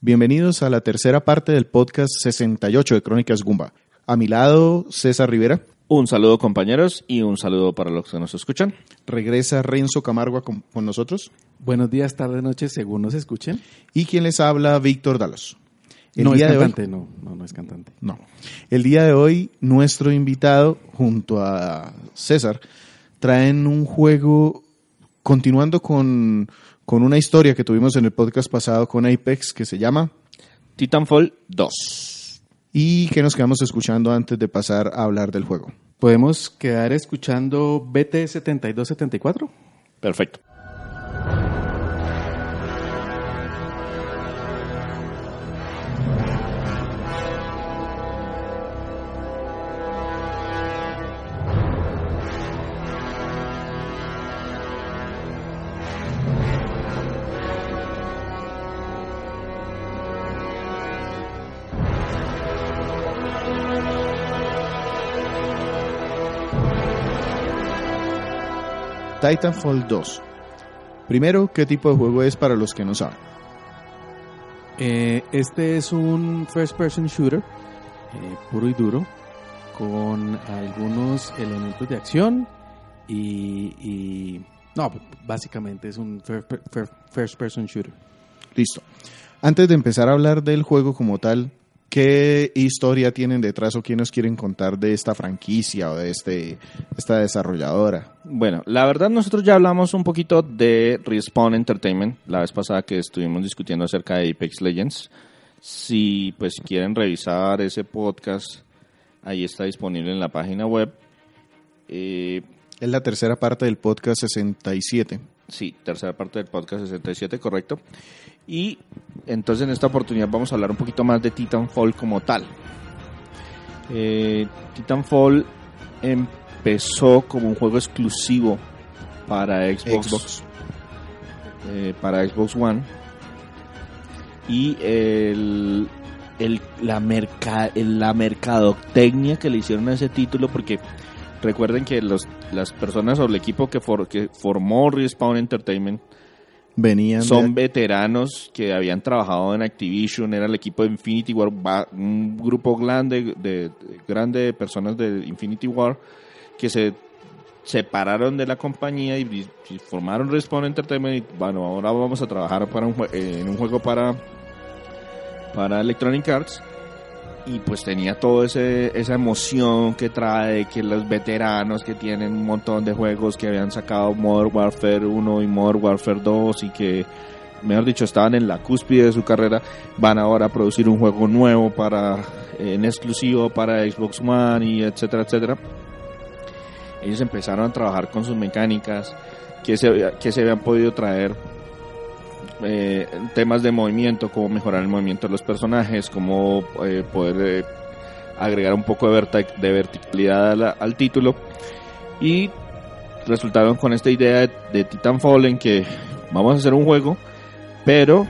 Bienvenidos a la tercera parte del podcast 68 de Crónicas Gumba. A mi lado, César Rivera. Un saludo compañeros y un saludo para los que nos escuchan. Regresa Renzo Camargo con, con nosotros. Buenos días, tardes, noches, según nos escuchen. Y quien les habla, Víctor Dalos. El no día es cantante, de hoy, no, no, no es cantante. No. El día de hoy, nuestro invitado, junto a César, traen un juego continuando con, con una historia que tuvimos en el podcast pasado con Apex que se llama Titanfall 2. ¿Y qué nos quedamos escuchando antes de pasar a hablar del juego? ¿Podemos quedar escuchando BT7274? Perfecto. Titanfall 2. Primero, ¿qué tipo de juego es para los que no saben? Eh, este es un first person shooter, eh, puro y duro, con algunos elementos de acción y, y no, básicamente es un first, first person shooter. Listo. Antes de empezar a hablar del juego como tal, ¿Qué historia tienen detrás o quién nos quieren contar de esta franquicia o de este, esta desarrolladora? Bueno, la verdad nosotros ya hablamos un poquito de Respawn Entertainment la vez pasada que estuvimos discutiendo acerca de Apex Legends. Si pues quieren revisar ese podcast, ahí está disponible en la página web. Eh, es la tercera parte del podcast 67. Sí, tercera parte del podcast 67, correcto. Y entonces en esta oportunidad vamos a hablar un poquito más de Titanfall como tal. Eh, Titanfall empezó como un juego exclusivo para Xbox, eh, para Xbox One. Y el, la, la mercadotecnia que le hicieron a ese título, porque recuerden que los, las personas o el equipo que, que formó Respawn Entertainment Venían son veteranos que habían trabajado en Activision, era el equipo de Infinity War, un grupo grande de, grande de personas de Infinity War que se separaron de la compañía y, formaron Respawn Entertainment y bueno, ahora vamos a trabajar para un, en un juego para para Electronic Arts y pues tenía toda esa emoción que trae que los veteranos que tienen un montón de juegos que habían sacado Modern Warfare 1 y Modern Warfare 2 y que mejor dicho estaban en la cúspide de su carrera van ahora a producir un juego nuevo para en exclusivo para Xbox One y etcétera etcétera. Ellos empezaron a trabajar con sus mecánicas que se, que se habían podido traer eh, temas de movimiento, cómo mejorar el movimiento de los personajes, cómo eh, poder eh, agregar un poco de, verticalidad al, título. Y resultaron con esta idea de, de, Titanfall en que vamos a hacer un juego, pero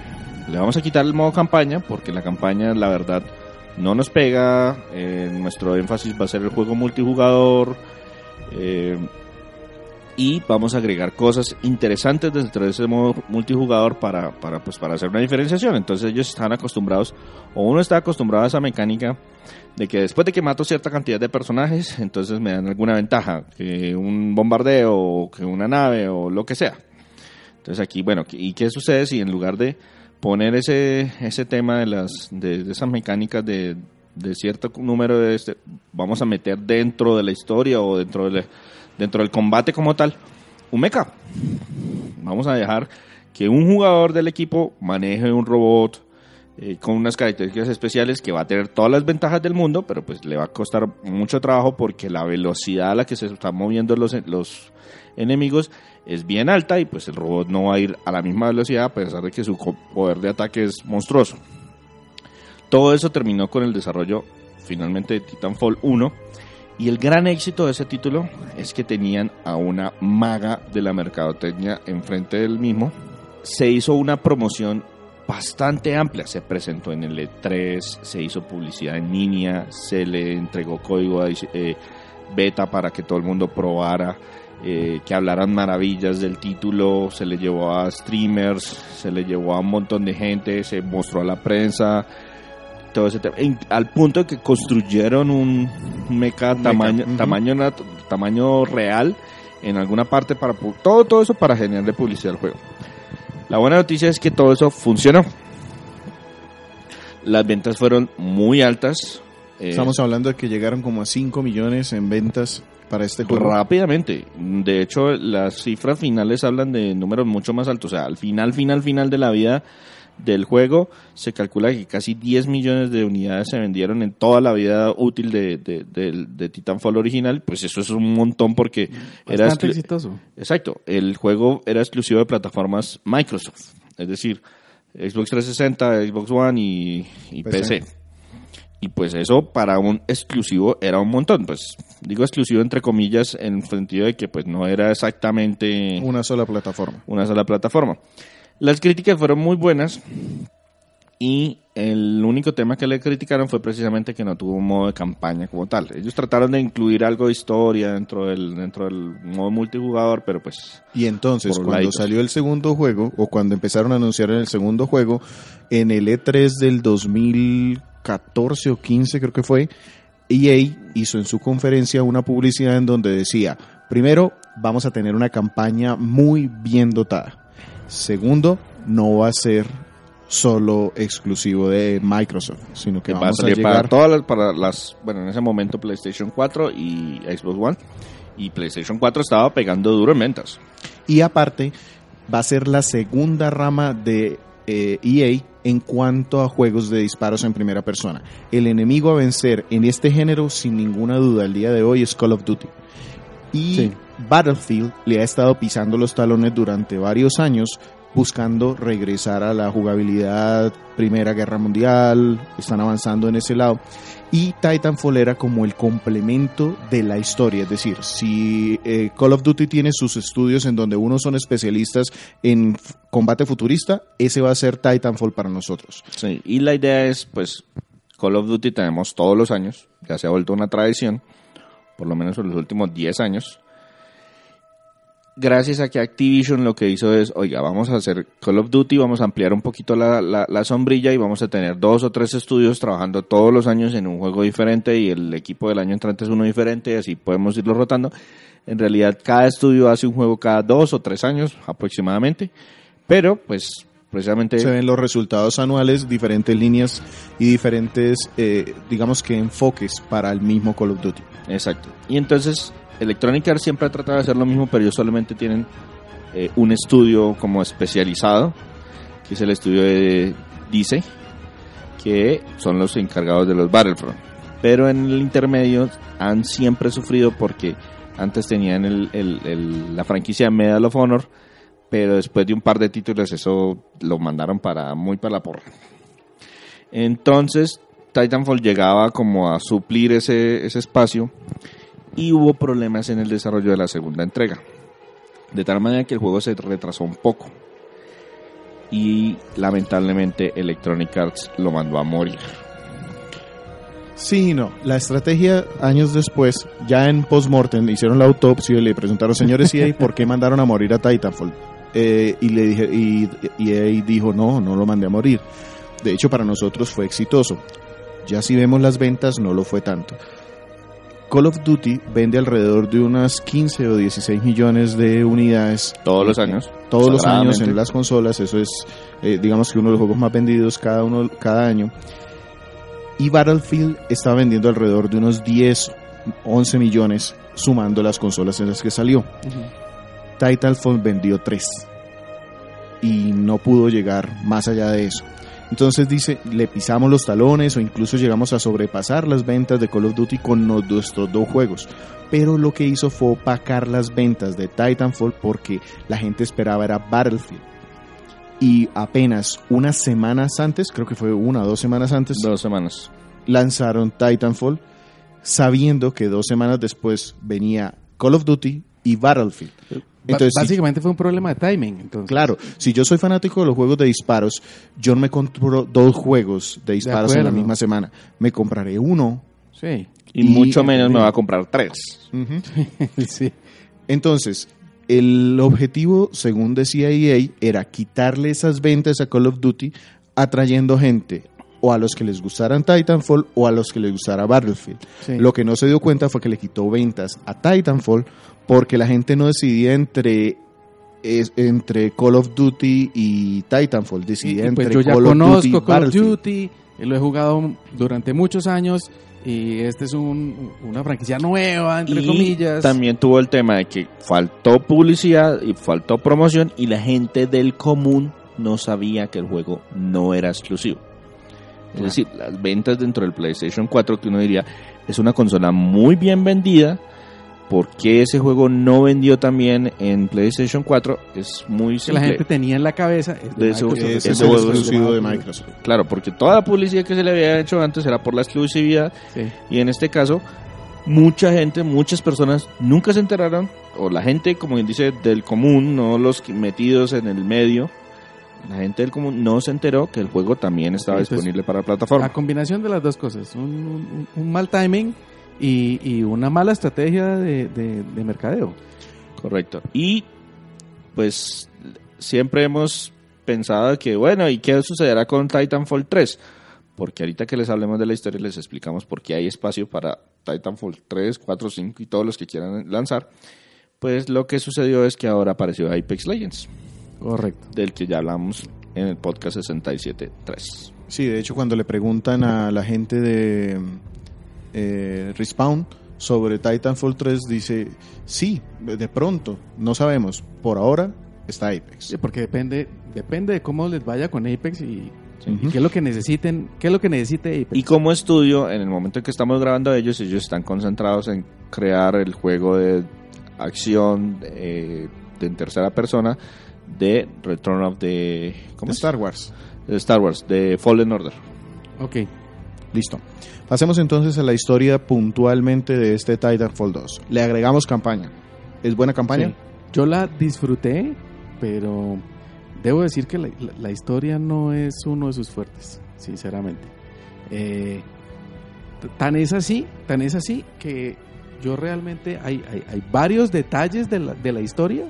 le vamos a quitar el modo campaña, porque la campaña, la verdad, no nos pega. nuestro énfasis va a ser el juego multijugador y vamos a agregar cosas interesantes dentro de ese modo multijugador para, para, pues, para hacer una diferenciación. Entonces ellos están acostumbrados, o uno está acostumbrado a esa mecánica de que después de que mato cierta cantidad de personajes, entonces me dan alguna ventaja, que un bombardeo, o que una nave, o lo que sea. Entonces aquí, bueno, ¿y qué sucede si en lugar de poner ese, ese tema de, las, de, esas mecánicas de, de cierto número de este, vamos a meter dentro de la historia o dentro de la dentro del combate como tal, un mecha. Vamos a dejar que un jugador del equipo maneje un robot eh, con unas características especiales que va a tener todas las ventajas del mundo, pero pues le va a costar mucho trabajo porque la velocidad a la que se están moviendo los, los enemigos es bien alta y pues el robot no va a ir a la misma velocidad a pesar de que su poder de ataque es monstruoso. todo eso terminó con el desarrollo finalmente de Titanfall 1. Y el gran éxito de ese título es que tenían a una maga de la mercadotecnia enfrente del mismo. Se hizo una promoción bastante amplia. Se presentó en el E3, se hizo publicidad en línea, se le entregó código eh, beta para que todo el mundo probara, eh, que hablaran maravillas del título, se le llevó a streamers, se le llevó a un montón de gente, se mostró a la prensa, todo ese tema, al punto de que construyeron un mecha, tamaño, tamaño, tamaño real en alguna parte para todo, todo eso para generarle publicidad al juego. La buena noticia es que todo eso funcionó. Las ventas fueron muy altas. Eh, Estamos hablando de que llegaron como a 5 millones en ventas para este juego. Rápidamente. De hecho, las cifras finales hablan de números mucho más altos. O sea, al final, final, final de la vida del juego, se calcula que casi 10 millones de unidades se vendieron en toda la vida útil de, de, Titanfall original, pues eso es un montón porque era exitoso. Exacto, el juego era exclusivo de plataformas Microsoft, es decir, Xbox 360, Xbox One y, PC. Y pues eso para un exclusivo era un montón, pues digo exclusivo entre comillas en el sentido de que pues no era exactamente una sola plataforma. Una sola plataforma. Las críticas fueron muy buenas y el único tema que le criticaron fue precisamente que no tuvo un modo de campaña como tal. Ellos trataron de incluir algo de historia dentro del, dentro del modo multijugador, pero pues... Y entonces, cuando salió el segundo juego, o cuando empezaron a anunciar en el segundo juego, en el E3 del 2014 o 15 creo que fue, EA hizo en su conferencia una publicidad en donde decía, primero, vamos a tener una campaña muy bien dotada Segundo, no va a ser solo exclusivo de Microsoft, sino que, va a salir para todas las, para las, bueno, en ese momento PlayStation 4 y Xbox One. Y PlayStation 4 estaba pegando duro en ventas. Y aparte, va a ser la segunda rama de EA eh, e en cuanto a juegos de disparos en primera persona. El enemigo a vencer en este género, sin ninguna duda, el día de hoy es Call of Duty. Y Battlefield le ha estado pisando los talones durante varios años buscando regresar a la jugabilidad Primera Guerra Mundial, están avanzando en ese lado. Y Titanfall era como el complemento de la historia, es decir, si eh, Call of Duty tiene sus estudios en donde unos son especialistas en combate futurista, ese va a ser Titanfall para nosotros. Sí, y la idea es, pues, Call of Duty tenemos todos los años, ya se ha vuelto una tradición, por lo menos en los últimos 10 años, gracias a que Activision lo que hizo es, oiga, vamos a hacer Call of Duty, vamos a ampliar un poquito la, la, sombrilla y vamos a tener dos o tres estudios trabajando todos los años en un juego diferente y el equipo del año entrante es uno diferente y así podemos irlo rotando. En realidad, cada estudio hace un juego cada dos o tres años aproximadamente, pero pues precisamente... Se ven los resultados anuales, diferentes líneas y diferentes, eh, digamos que enfoques para el mismo Call of Duty. Exacto. Y entonces Electronic Arts siempre ha tratado de hacer lo mismo, pero ellos solamente tienen eh, un estudio como especializado, que es el estudio de Dice, que son los encargados de los Battlefront. Pero en el intermedio han siempre sufrido porque antes tenían la franquicia Medal of Honor, pero después de un par de títulos eso lo mandaron para muy para la porra. Entonces Titanfall llegaba como a suplir ese, ese espacio y hubo problemas en el desarrollo de la segunda entrega. De tal manera que el juego se retrasó un poco. Y lamentablemente Electronic Arts lo mandó a morir. Sí, no. La estrategia, años después, ya en post-mortem, hicieron la autopsia y le preguntaron, señores EA, ¿por qué mandaron a morir a Titanfall? Eh, y le dije, y, y EA dijo, no, no lo mandé a morir. De hecho, para nosotros fue exitoso. Ya si vemos las ventas, no lo fue tanto. Call of Duty vende alrededor de unas 15 o 16 millones de unidades. Todos los años. Todos los años en las consolas. Eso es, eh, digamos que uno de los juegos más vendidos cada, uno, cada año. Y Battlefield estaba vendiendo alrededor de unos 10, 11 millones sumando las consolas en las que salió. Titanfall vendió 3 y no pudo llegar más allá de eso. Entonces dice, le pisamos los talones o incluso llegamos a sobrepasar las ventas de Call of Duty con nuestros dos juegos. Pero lo que hizo fue opacar las ventas de Titanfall porque la gente esperaba era Battlefield. y apenas unas semanas antes, creo que fue una o dos semanas antes, Dos semanas. lanzaron Titanfall, sabiendo que dos semanas después venía Call of Duty y Battlefield. Entonces, si- básicamente fue un problema de timing. Entonces, claro, si yo soy fanático de los juegos de disparos, yo no me compro dos juegos de disparos en la misma semana. Me compraré uno. Sí. Y, Y- mucho menos me va a comprar tres. sí. Entonces, el objetivo, según decía EA, era quitarle esas ventas a Call of Duty, atrayendo gente o a los que les gustaran Titanfall o a los que les gustara Battlefield. Sí. Lo que no se dio cuenta fue que le quitó ventas a Titanfall porque la gente no decidía entre es- entre Call of Duty y Titanfall, Y- decidía y entre pues yo ya Call of Duty y conozco Call of. Duty, y lo he jugado durante muchos años y este es un, una franquicia nueva, entre y comillas. también tuvo el tema de que faltó publicidad y faltó promoción y la gente del común no sabía que el juego no era exclusivo. Es decir, las ventas dentro del PlayStation 4 que uno diría es una consola muy bien vendida. ¿Por qué ese juego no vendió también en PlayStation 4? Es muy que la simple. gente tenía en la cabeza. es de De eso- Microsoft, Ese es Ese el juego es exclusivo de Microsoft. Claro, porque toda la publicidad que se le había hecho antes era por la exclusividad Sí. y en este caso mucha gente, muchas personas nunca se enteraron o la gente, como bien dice, del común, no los metidos en el medio, la gente del común no se enteró que el juego también estaba entonces, disponible para la La plataforma. combinación de las dos cosas, un, un- un mal timing y, y una mala estrategia de, de- de mercadeo. Correcto. Y pues siempre hemos pensado que, bueno, ¿y qué sucederá con Titanfall 3? Porque ahorita que les hablemos de la historia les explicamos por qué hay espacio para Titanfall 3, 4, 5 y todos los que quieran lanzar. Pues lo que sucedió es que ahora apareció Apex Legends, Correcto. del que ya hablamos en el podcast 67.3. Sí, de hecho, cuando le preguntan a la gente de eh, Respawn sobre Titanfall 3, dice, sí, de pronto, no sabemos, por ahora está Apex. Sí, porque depende, depende de cómo les vaya con Apex y, qué es lo que necesiten, qué es lo que necesite Apex. Y como estudio, en el momento en que estamos grabando ellos, ellos están concentrados en crear el juego de acción eh, de en tercera persona de Return of the ¿cómo De? Star Wars. De Star Wars, de Fallen Order. Ok. Listo. Pasemos entonces a la historia puntualmente de este Titanfall 2. Le agregamos campaña. ¿Es buena campaña? Yo la disfruté, pero debo decir que la, historia no es uno de sus fuertes, sinceramente. Eh, tan es así, tan es así que yo realmente hay, varios detalles de la, historia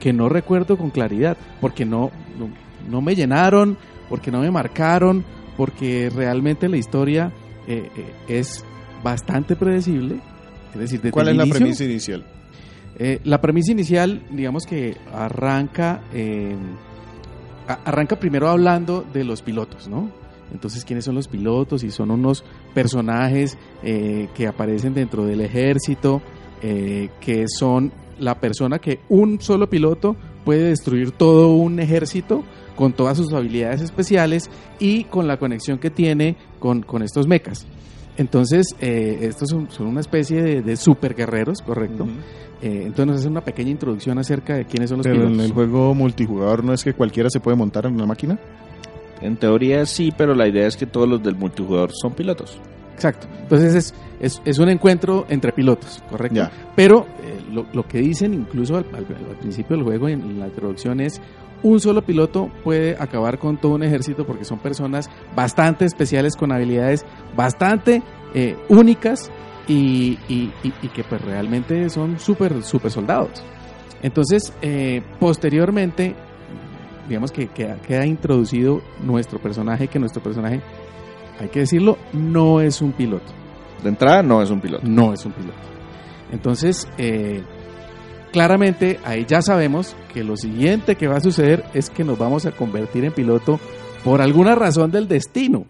que no recuerdo con claridad, porque no, no me llenaron, porque no me marcaron, porque realmente la historia eh, eh, es bastante predecible. Es decir, desde ¿Cuál el es la premisa inicial? eh, la premisa inicial, digamos que arranca, eh, arranca primero hablando de los pilotos, ¿no? Entonces, ¿quiénes son los pilotos? Y son unos personajes eh, que aparecen dentro del ejército, que son la persona que un solo piloto puede destruir todo un ejército con todas sus habilidades especiales y con la conexión que tiene con, con estos mechas. Entonces, eh, estos son, son una especie de, de super guerreros, ¿correcto? Eh, entonces nos hace una pequeña introducción acerca de quiénes son los Pero en pilotos. el juego multijugador no es que cualquiera se puede montar en la máquina. En teoría sí, pero la idea es que todos los del multijugador son pilotos. Exacto. Entonces es, es, es un encuentro entre pilotos, ¿correcto? Ya. Pero eh, lo, lo que dicen incluso al, al- al principio del juego, en, en la introducción, es un solo piloto puede acabar con todo un ejército porque son personas bastante especiales con habilidades bastante eh, únicas y, y- y- y que pues realmente son súper super soldados. Entonces, eh, posteriormente, digamos que queda, queda introducido nuestro personaje, que nuestro personaje, hay que decirlo, no es un piloto. De entrada no es un piloto. No es un piloto. Entonces, eh, claramente ahí ya sabemos que lo siguiente que va a suceder es que nos vamos a convertir en piloto por alguna razón del destino.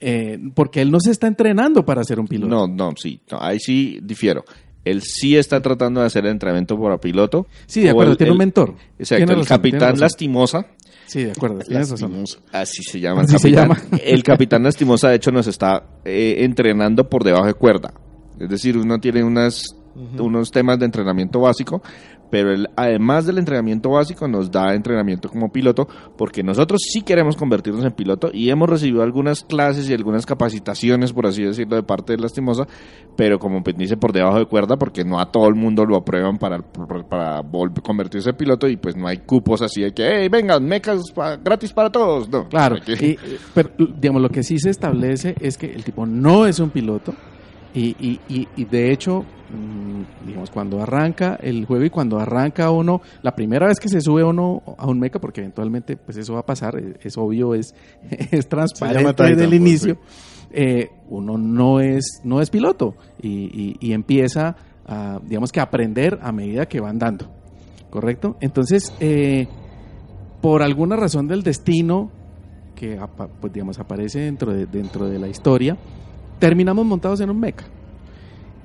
Eh, porque él no se está entrenando para ser un piloto. No, no, sí. no, ahí sí difiero. Él sí está tratando de hacer el entrenamiento para piloto. Sí, de acuerdo, el- tiene un el- mentor. Exacto, el razón, capitán lastimosa. Sí, de acuerdo, tienes razón. Así se llama. el Así se capitán. llama. El capitán lastimosa, de hecho, nos está eh, entrenando por debajo de cuerda. Es decir, uno tiene unas, unos temas de entrenamiento básico, pero él, además del entrenamiento básico, nos da entrenamiento como piloto, porque nosotros sí queremos convertirnos en piloto y hemos recibido algunas clases y algunas capacitaciones, por así decirlo, de parte de Lastimosa, pero como dice por debajo de cuerda, porque no a todo el mundo lo aprueban para, para volver, convertirse en piloto y pues no hay cupos así de que, hey, vengan, mecas gratis para todos. No, claro, pero digamos, lo que sí se establece es que el tipo no es un piloto y, y, y de hecho Mm, digamos, cuando arranca el juego y cuando arranca uno, la primera vez que se sube uno a un mecha, porque eventualmente pues eso va a pasar, es, obvio, es, es transparente desde el inicio, eh, uno no es, no es piloto y, y, empieza a, digamos que aprender a medida que va andando, ¿correcto? Entonces, eh, por alguna razón del destino que pues, digamos, aparece dentro de, dentro de la historia, terminamos montados en un mecha.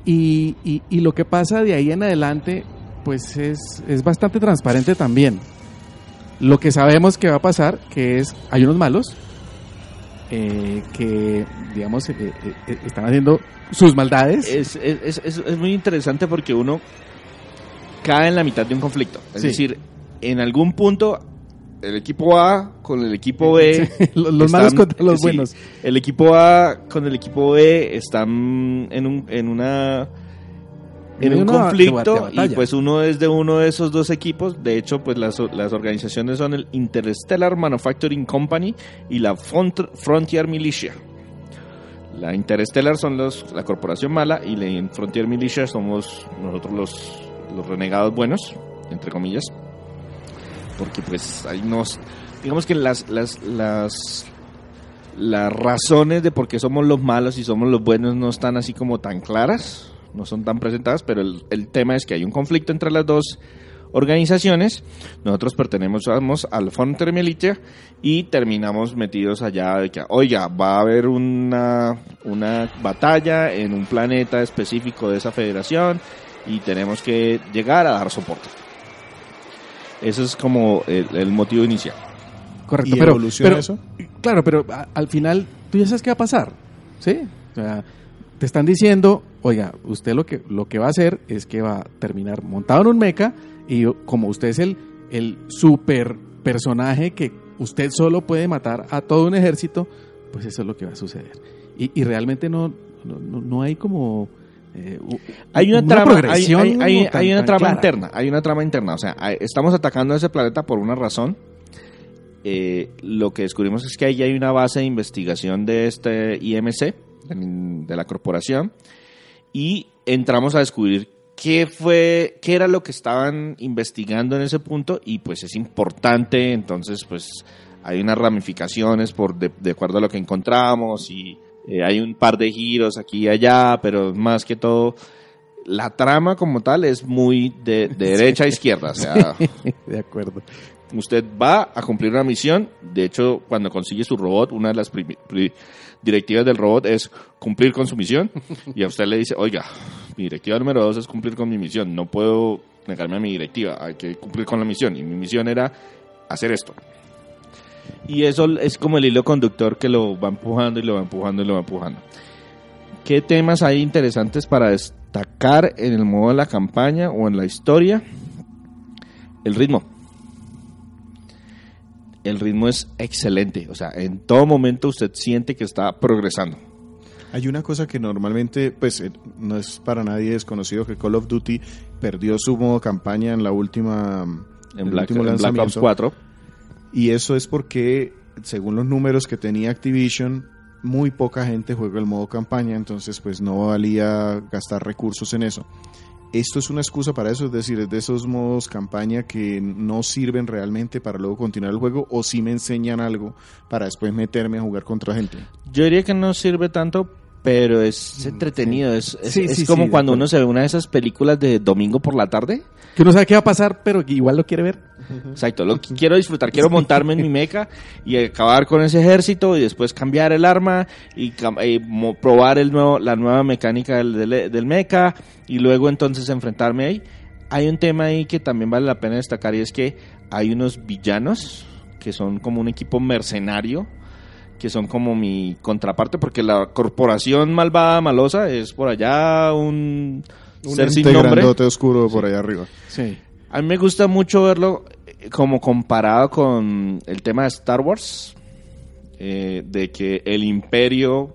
Y, y, lo que pasa de ahí en adelante, pues es, es bastante transparente también. Lo que sabemos que va a pasar, que es, hay unos malos, eh, que, digamos, eh, eh, están haciendo sus maldades. Es, es, es, es, muy interesante porque uno cae en la mitad de un conflicto. Es decir, en algún punto el equipo A con el equipo B. los, malos contra los buenos. El equipo A con el equipo B están en, un, en una en un conflicto y pues uno es de uno de esos dos equipos. De hecho, pues las, las organizaciones son el Interstellar Manufacturing Company y la Frontier Militia. La Interstellar son los, la corporación mala y la Frontier Militia somos nosotros los, los renegados buenos, entre comillas porque pues ahí nos, digamos que las, las, las, las razones de por qué somos los malos y somos los buenos no están así como tan claras, no son tan presentadas, pero el, tema es que hay un conflicto entre las dos organizaciones. Nosotros pertenecemos al Frontier Militia y terminamos metidos allá de que, oiga, va a haber una, una batalla en un planeta específico de esa federación y tenemos que llegar a dar soporte. Ese es como el, motivo inicial. Correcto, pero, pero eso? Claro, pero al final tú ya sabes qué va a pasar, ¿sí? O sea, te están diciendo, oiga, usted lo que, lo que va a hacer es que va a terminar montado en un mecha y como usted es el, el super personaje que usted solo puede matar a todo un ejército, pues eso es lo que va a suceder. Y, y realmente no, no, no hay como eh, hay una, trama, hay, una trama interna, hay una trama interna, o sea, estamos atacando a ese planeta por una razón. Eh, lo que descubrimos es que ahí hay una base de investigación de este IMC, de, la corporación, y entramos a descubrir qué fue, qué era lo que estaban investigando en ese punto, y pues es importante, entonces pues hay unas ramificaciones por de, de acuerdo a lo que encontramos y eh, hay un par de giros aquí y allá, pero más que todo, la trama como tal es muy de, derecha a izquierda. O sea, de acuerdo. Usted va a cumplir una misión. De hecho, cuando consigue su robot, una de las directivas del robot es cumplir con su misión. Y a usted le dice, oiga, mi directiva número dos es cumplir con mi misión. No puedo negarme a mi directiva. Hay que cumplir con la misión. Y mi misión era hacer esto. Y eso es como el hilo conductor que lo va empujando y lo va empujando y lo va empujando. ¿Qué temas hay interesantes para destacar en el modo de la campaña o en la historia? El ritmo. El ritmo es excelente, o sea, en todo momento usted siente que está progresando. Hay una cosa que normalmente, pues, eh, no es para nadie desconocido que Call of Duty perdió su modo campaña en la última, en, Black, en Black Ops 4 y eso es porque, según los números que tenía Activision, muy poca gente juega el modo campaña, entonces pues no valía gastar recursos en eso. Esto es una excusa para eso, es decir, es de esos modos campaña que no sirven realmente para luego continuar el juego o si me enseñan algo para después meterme a jugar contra gente. Yo diría que no sirve tanto, pero es mm, entretenido. Es, es, como cuando uno se ve una de esas películas de domingo por la tarde. Que uno sabe qué va a pasar, pero igual lo quiere ver. Exacto, lo quiero disfrutar, quiero montarme en mi mecha y acabar con ese ejército y después cambiar el arma y, probar el nuevo, la nueva mecánica del, del, mecha y luego entonces enfrentarme ahí. Hay un tema ahí que también vale la pena destacar y es que hay unos villanos que son como un equipo mercenario que son como mi contraparte, porque la corporación malvada, malosa, es por allá un, un ser sin nombre. oscuro por allá arriba. Sí. A mí me gusta mucho verlo eh, como comparado con el tema de Star Wars, eh, de que el imperio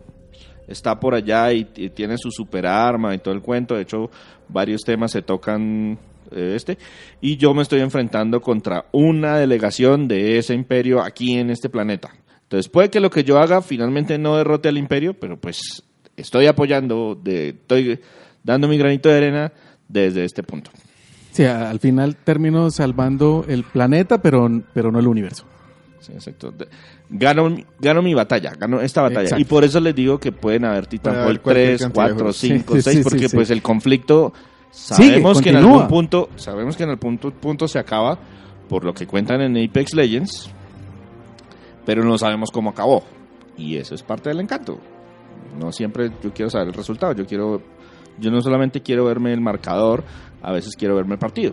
está por allá y, y tiene su super arma y todo el cuento. De hecho, varios temas se tocan eh, este. Y yo me estoy enfrentando contra una delegación de ese imperio aquí en este planeta. Entonces, puede que lo que yo haga finalmente no derrote al imperio, pero pues estoy apoyando, de, estoy dando mi granito de arena desde este punto. Sí, al final termino salvando el planeta, pero, pero no el universo. Sí, exacto. Gano, mi- gano mi batalla, gano esta batalla. Exacto. Y por eso les digo que pueden haber Puede Titanfall cualquier 3, cantidad de 4, juegos. 5, Sí, sí, 6, sí, porque sí. pues el conflicto Sigue, sabemos que en algún punto, sabemos que en algún punto, punto se acaba por lo que cuentan en Apex Legends, pero no sabemos cómo acabó. Y eso es parte del encanto. No siempre yo quiero saber el resultado, yo quiero yo no solamente quiero verme el marcador, a veces quiero verme el partido.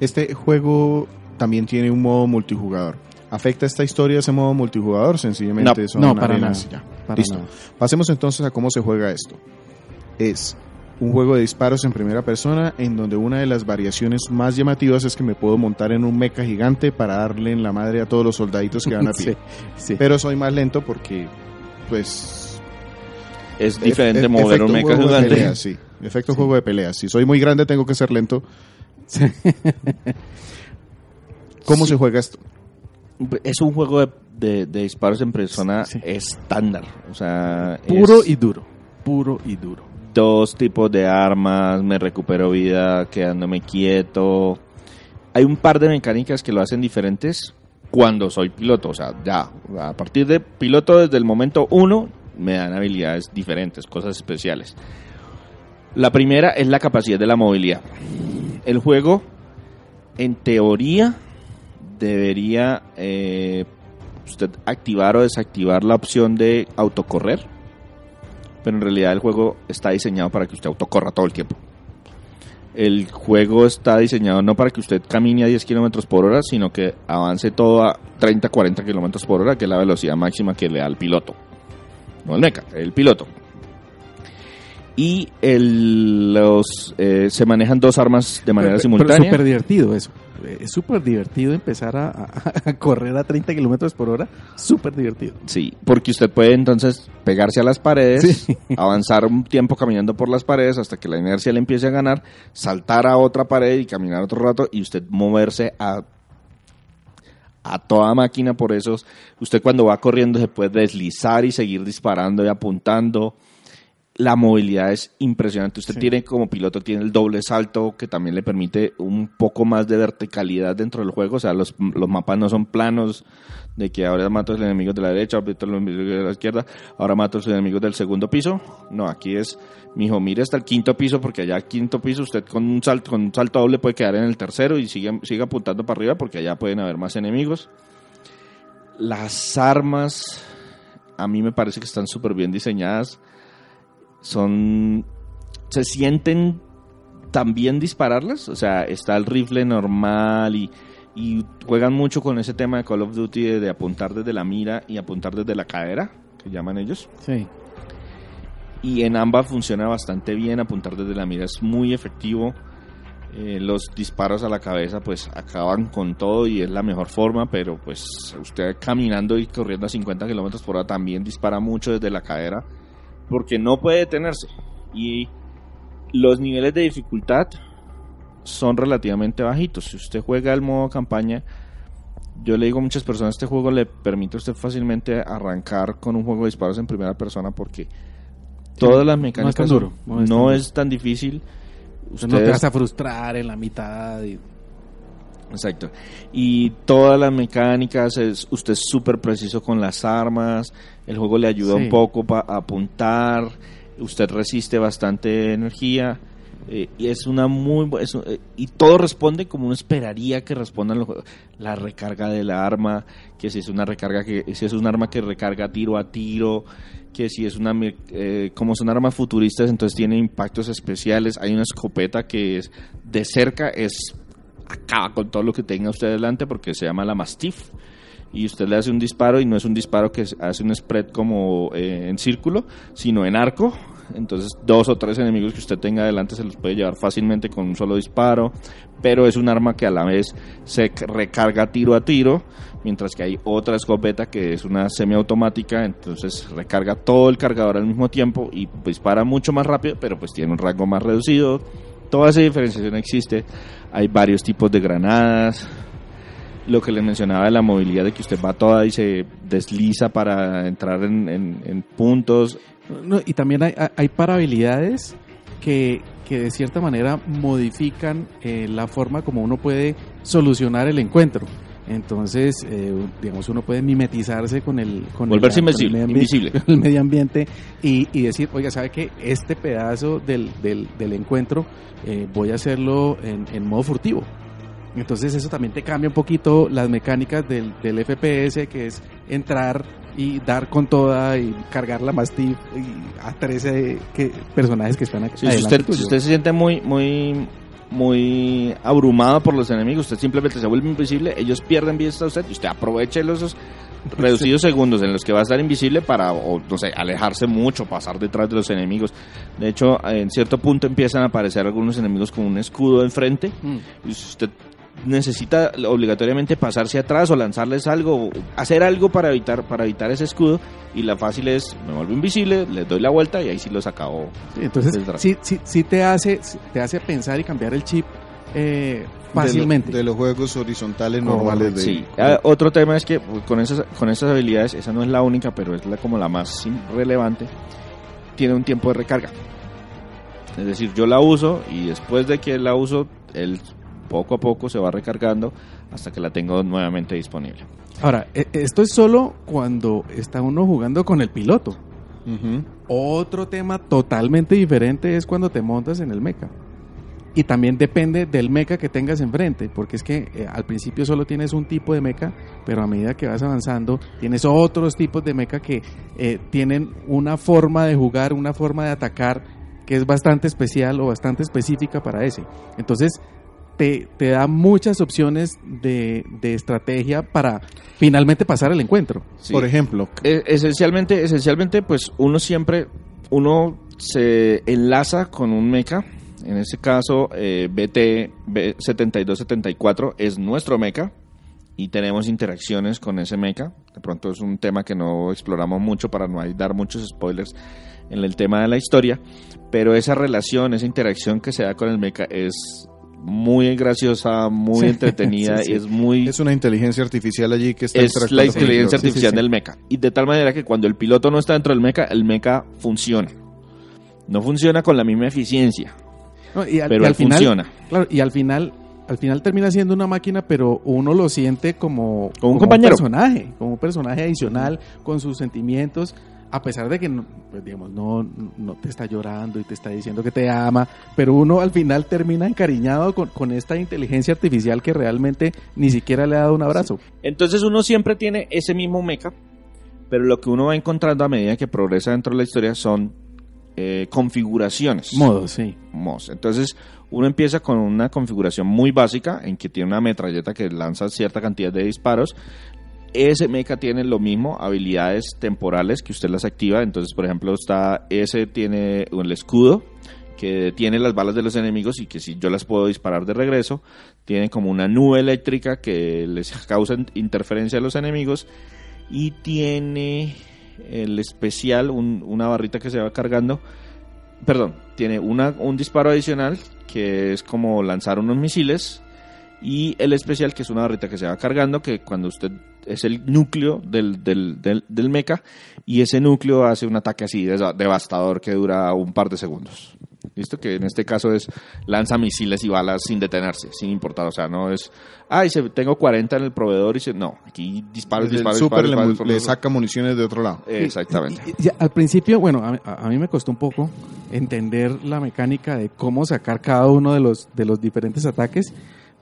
Este juego también tiene un modo multijugador. ¿Afecta esta historia ese modo multijugador? Sencillamente No, son no, para arenas nada, ya. para Listo. nada. Pasemos entonces a cómo se juega esto. Es un juego de disparos en primera persona en donde una de las variaciones más llamativas es que me puedo montar en un mecha gigante para darle en la madre a todos los soldaditos que van a pie. Sí, sí. Pero soy más lento porque, pues... Es diferente e- mover un mecha gigante. peleas, sí. Efecto juego de peleas. Si soy muy grande tengo que ser lento. ¿Cómo se juega esto? Es un juego de, de- de disparos en persona estándar. O sea, Puro es y duro. Puro y duro. Dos tipos de armas, me recupero vida quedándome quieto. Hay un par de mecánicas que lo hacen diferentes cuando soy piloto. O sea, ya, a partir de piloto desde el momento uno, me dan habilidades diferentes, cosas especiales. La primera es la capacidad de la movilidad. El juego, en teoría, debería eh, usted activar o desactivar la opción de autocorrer, pero en realidad el juego está diseñado para que usted autocorra todo el tiempo. El juego está diseñado no para que usted camine a 10 kilómetros por hora, sino que avance todo a 30, 40 kilómetros por hora, que es la velocidad máxima que le da el piloto. No el mecha, el piloto. Y el- los, eh, se manejan dos armas de manera Pero- simultánea. Pero súper divertido eso. Eh, Es súper divertido empezar a, a- a correr a 30 kilómetros por hora. Súper divertido. Sí, porque usted puede entonces pegarse a las paredes, Sí. avanzar un tiempo caminando por las paredes hasta que la inercia le empiece a ganar, saltar a otra pared y caminar otro rato y usted moverse a a toda máquina por eso usted cuando va corriendo se puede deslizar y seguir disparando y apuntando la movilidad es impresionante. Usted Sí. tiene como piloto tiene el doble salto que también le permite un poco más de verticalidad dentro del juego. O sea, los, los mapas no son planos de que ahora mato a los enemigos de la derecha, ahora mato a los enemigos de la izquierda, ahora mato a los enemigos del segundo piso. No, aquí es, mijo, mire hasta el quinto piso porque allá al quinto piso usted con un salto, con un salto doble puede quedar en el tercero y sigue, sigue apuntando para arriba porque allá pueden haber más enemigos. Las armas a mí me parece que están súper bien diseñadas son se sienten tan bien dispararlas, o sea, está el rifle normal y, y juegan mucho con ese tema de Call of Duty de, de apuntar desde la mira y apuntar desde la cadera, que llaman ellos. Sí. Y en ambas funciona bastante bien, apuntar desde la mira es muy efectivo. Eh, los disparos a la cabeza pues acaban con todo y es la mejor forma, pero pues usted caminando y corriendo a 50 kilómetros por hora también dispara mucho desde la cadera porque no puede detenerse. Y los niveles de dificultad son relativamente bajitos. Si usted juega el modo campaña, yo le digo a muchas personas, este juego le permite a usted fácilmente arrancar con un juego de disparos en primera persona porque todas las mecánicas tan son- duro, no no, es tan duro. es tan difícil. Usted no te vas a frustrar en la mitad. y- Exacto. Y todas las mecánicas, es, usted es súper preciso con las armas, el juego le ayuda Sí. un poco para apuntar, usted resiste bastante energía. eh, y es una muy es eh, y todo responde como uno esperaría que respondan los juegos. la recarga del arma que si es una recarga que si es un arma que recarga tiro a tiro que si es una eh, como son armas futuristas entonces tiene impactos especiales hay una escopeta que es de cerca es acaba con todo lo que tenga usted delante porque se llama la Mastiff y usted le hace un disparo y no es un disparo que hace un spread como eh, en círculo, sino en arco. entonces dos o tres enemigos que usted tenga adelante se los puede llevar fácilmente con un solo disparo, pero es un arma que a la vez se recarga tiro a tiro, mientras que hay otra escopeta que es una semiautomática, entonces recarga todo el cargador al mismo tiempo y dispara mucho más rápido, pero pues tiene un rango más reducido. Toda esa diferenciación existe. Hay varios tipos de granadas, lo que les mencionaba de la movilidad, de que usted va toda y se desliza para entrar en, puntos. Y también hay, hay para habilidades que, que de cierta manera modifican eh, la forma como uno puede solucionar el encuentro. Entonces, eh, digamos, uno puede mimetizarse con el... Con Volverse el, con el invisible, medio ambi- invisible. con el medio ambiente y, y decir, oiga, ¿sabe qué? Este pedazo del, del, del encuentro eh, voy a hacerlo en, en modo furtivo. Entonces eso también te cambia un poquito las mecánicas del, del FPS, que es entrar y dar con toda y cargar la Mastiff y a 13 que, personajes que están aquí. Sí, si, usted, si usted se siente muy, muy, muy abrumado por los enemigos, usted simplemente se vuelve invisible, ellos pierden vista a usted y usted aproveche los esos reducidos segundos en los que va a estar invisible para, o, no sé, alejarse mucho, pasar detrás de los enemigos. De hecho, en cierto punto empiezan a aparecer algunos enemigos con un escudo enfrente Mm. y usted necesita obligatoriamente pasarse atrás o lanzarles algo, o hacer algo para evitar para evitar ese escudo y la fácil es me vuelvo invisible, les doy la vuelta y ahí sí los acabo. Sí, entonces sí, sí, sí te hace te hace pensar y cambiar el chip eh, fácilmente. De, lo- de los juegos horizontales normales de... Sí. Ah, otro tema es que pues, con esas con esas habilidades, esa no es la única, pero es la como la más relevante, tiene un tiempo de recarga. Es decir, yo la uso y después de que la uso, él poco a poco se va recargando hasta que la tengo nuevamente disponible. Ahora, e- esto es solo cuando está uno jugando con el piloto. Otro tema totalmente diferente es cuando te montas en el mecha. Y también depende del mecha que tengas enfrente, porque es que eh, al principio solo tienes un tipo de mecha, pero a medida que vas avanzando tienes otros tipos de mecha que eh, tienen una forma de jugar, una forma de atacar que es bastante especial o bastante específica para ese. Entonces te, te da muchas opciones de, de estrategia para finalmente pasar el encuentro. Sí. Por ejemplo, E- esencialmente, esencialmente, pues uno siempre, uno se enlaza con un mecha. En este caso, eh, BT B- 7274 es nuestro mecha y tenemos interacciones con ese mecha. De pronto es un tema que no exploramos mucho para no dar muchos spoilers en el tema de la historia, pero esa relación, esa interacción que se da con el mecha es muy graciosa, muy Sí, entretenida sí, sí. y es muy es una inteligencia artificial allí que está es la inteligencia piloto. Sí, sí, artificial sí. del mecha. Y de tal manera que cuando el piloto no está dentro del mecha, el mecha funciona. No funciona con la misma eficiencia, No, y al, pero y al él final, funciona. Claro, y al final, al final termina siendo una máquina, pero uno lo siente como, Como un compañero. personaje, como un personaje adicional, con sus sentimientos, a pesar de que no, pues, digamos, no, no te está llorando y te está diciendo que te ama, pero uno al final termina encariñado con, con esta inteligencia artificial que realmente ni siquiera le ha dado un abrazo. Entonces uno siempre tiene ese mismo mecha, pero lo que uno va encontrando a medida que progresa dentro de la historia son eh, configuraciones. Modo, sí. mods. Entonces, uno empieza con una configuración muy básica en que tiene una metralleta que lanza cierta cantidad de disparos. Ese mecha tiene lo mismo, habilidades temporales que usted las activa. Entonces, por ejemplo, está ese tiene el escudo que detiene las balas de los enemigos y que si yo las puedo disparar de regreso. Tiene como una nube eléctrica que les causa interferencia a los enemigos. Y tiene el especial, un- una barrita que se va cargando perdón, tiene un disparo adicional que es como lanzar unos misiles y el especial que es una barrita que se va cargando que cuando usted es el núcleo del, del, del, del mecha y ese núcleo hace un ataque así devastador que dura un par de segundos. ¿Listo? Que en este caso es lanza misiles y balas sin detenerse, sin importar. O sea, no es, ay, se, tengo 40 en el proveedor y se, no, aquí disparos, disparos, super disparos, le, disparos, saca municiones de otro lado. Exactamente. Y- y- y al principio, bueno, a, a- a mí me costó un poco entender la mecánica de cómo sacar cada uno de los, de los diferentes ataques,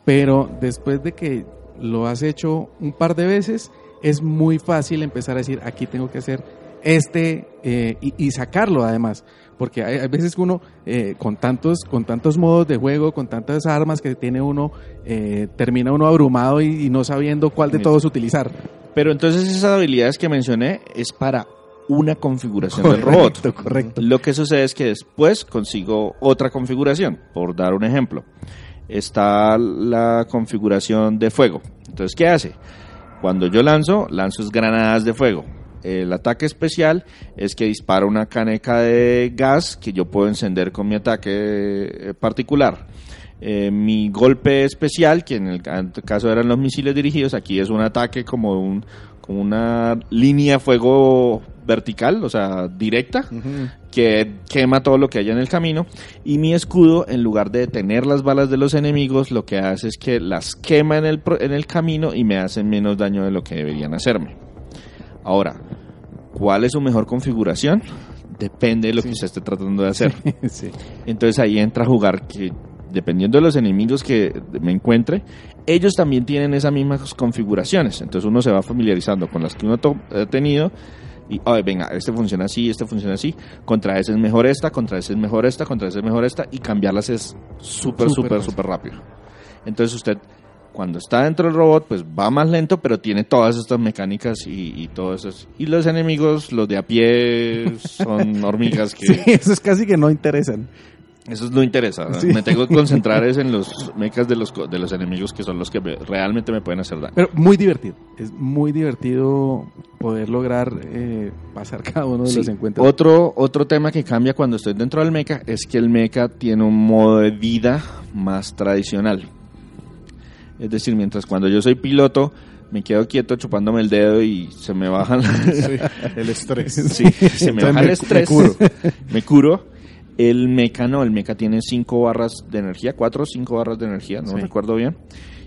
pero después de que lo has hecho un par de veces, es muy fácil empezar a decir, aquí tengo que hacer este eh, y, y sacarlo además. Porque hay, hay veces que uno, eh, con, tantos, con tantos modos de juego, con tantas armas que tiene uno, eh, termina uno abrumado y, y no sabiendo cuál de todos utilizar. Pero entonces esas habilidades que mencioné es para una configuración del robot. Correcto, correcto. Lo que sucede es que después consigo otra configuración, por dar un ejemplo. Está la configuración de fuego. Entonces, ¿qué hace? Cuando yo lanzo, lanzo granadas de fuego. El ataque especial es que dispara una caneca de gas que yo puedo encender con mi ataque eh, particular. Eh, mi golpe especial, que en el ca- caso eran los misiles dirigidos, aquí es un ataque como, un, como una línea de fuego vertical, o sea, directa, que quema todo lo que haya en el camino. Y mi escudo, en lugar de detener las balas de los enemigos, lo que hace es que las quema en el, en el camino y me hacen menos daño de lo que deberían hacerme. Ahora, ¿cuál es su mejor configuración? Depende de lo que usted esté tratando de hacer. Sí. Entonces ahí entra a jugar que dependiendo de los enemigos que me encuentre, ellos también tienen esas mismas configuraciones. Entonces uno se va familiarizando con las que uno ha tenido y, "Ay, venga, este funciona así, este funciona así, contra ese es mejor esta, contra ese es mejor esta, contra ese es mejor esta y cambiarlas es súper, Súper súper, rápido. Entonces usted cuando está dentro del robot, pues va más lento, pero tiene todas estas mecánicas y, y todo eso. Y los enemigos, los de a pie, son hormigas que... Sí, eso es casi que no interesan. Eso es lo interesa. ¿no? Sí. Me tengo que concentrar es en los mechas de los, de los enemigos que son los que me- realmente me pueden hacer daño. Pero muy divertido. Es muy divertido poder lograr eh, pasar cada uno de Sí. los encuentros. Otro, otro tema que cambia cuando estoy dentro del mecha es que el mecha tiene un modo de vida más tradicional. Es decir, mientras cuando yo soy piloto me quedo quieto chupándome el dedo y se me bajan Sí, el estrés. Sí, se me Entonces baja me- el estrés. me curo. Me curo. El mecha no, el mecha tiene 5 barras de energía, 4 o 5 barras de energía, no Sí. recuerdo bien.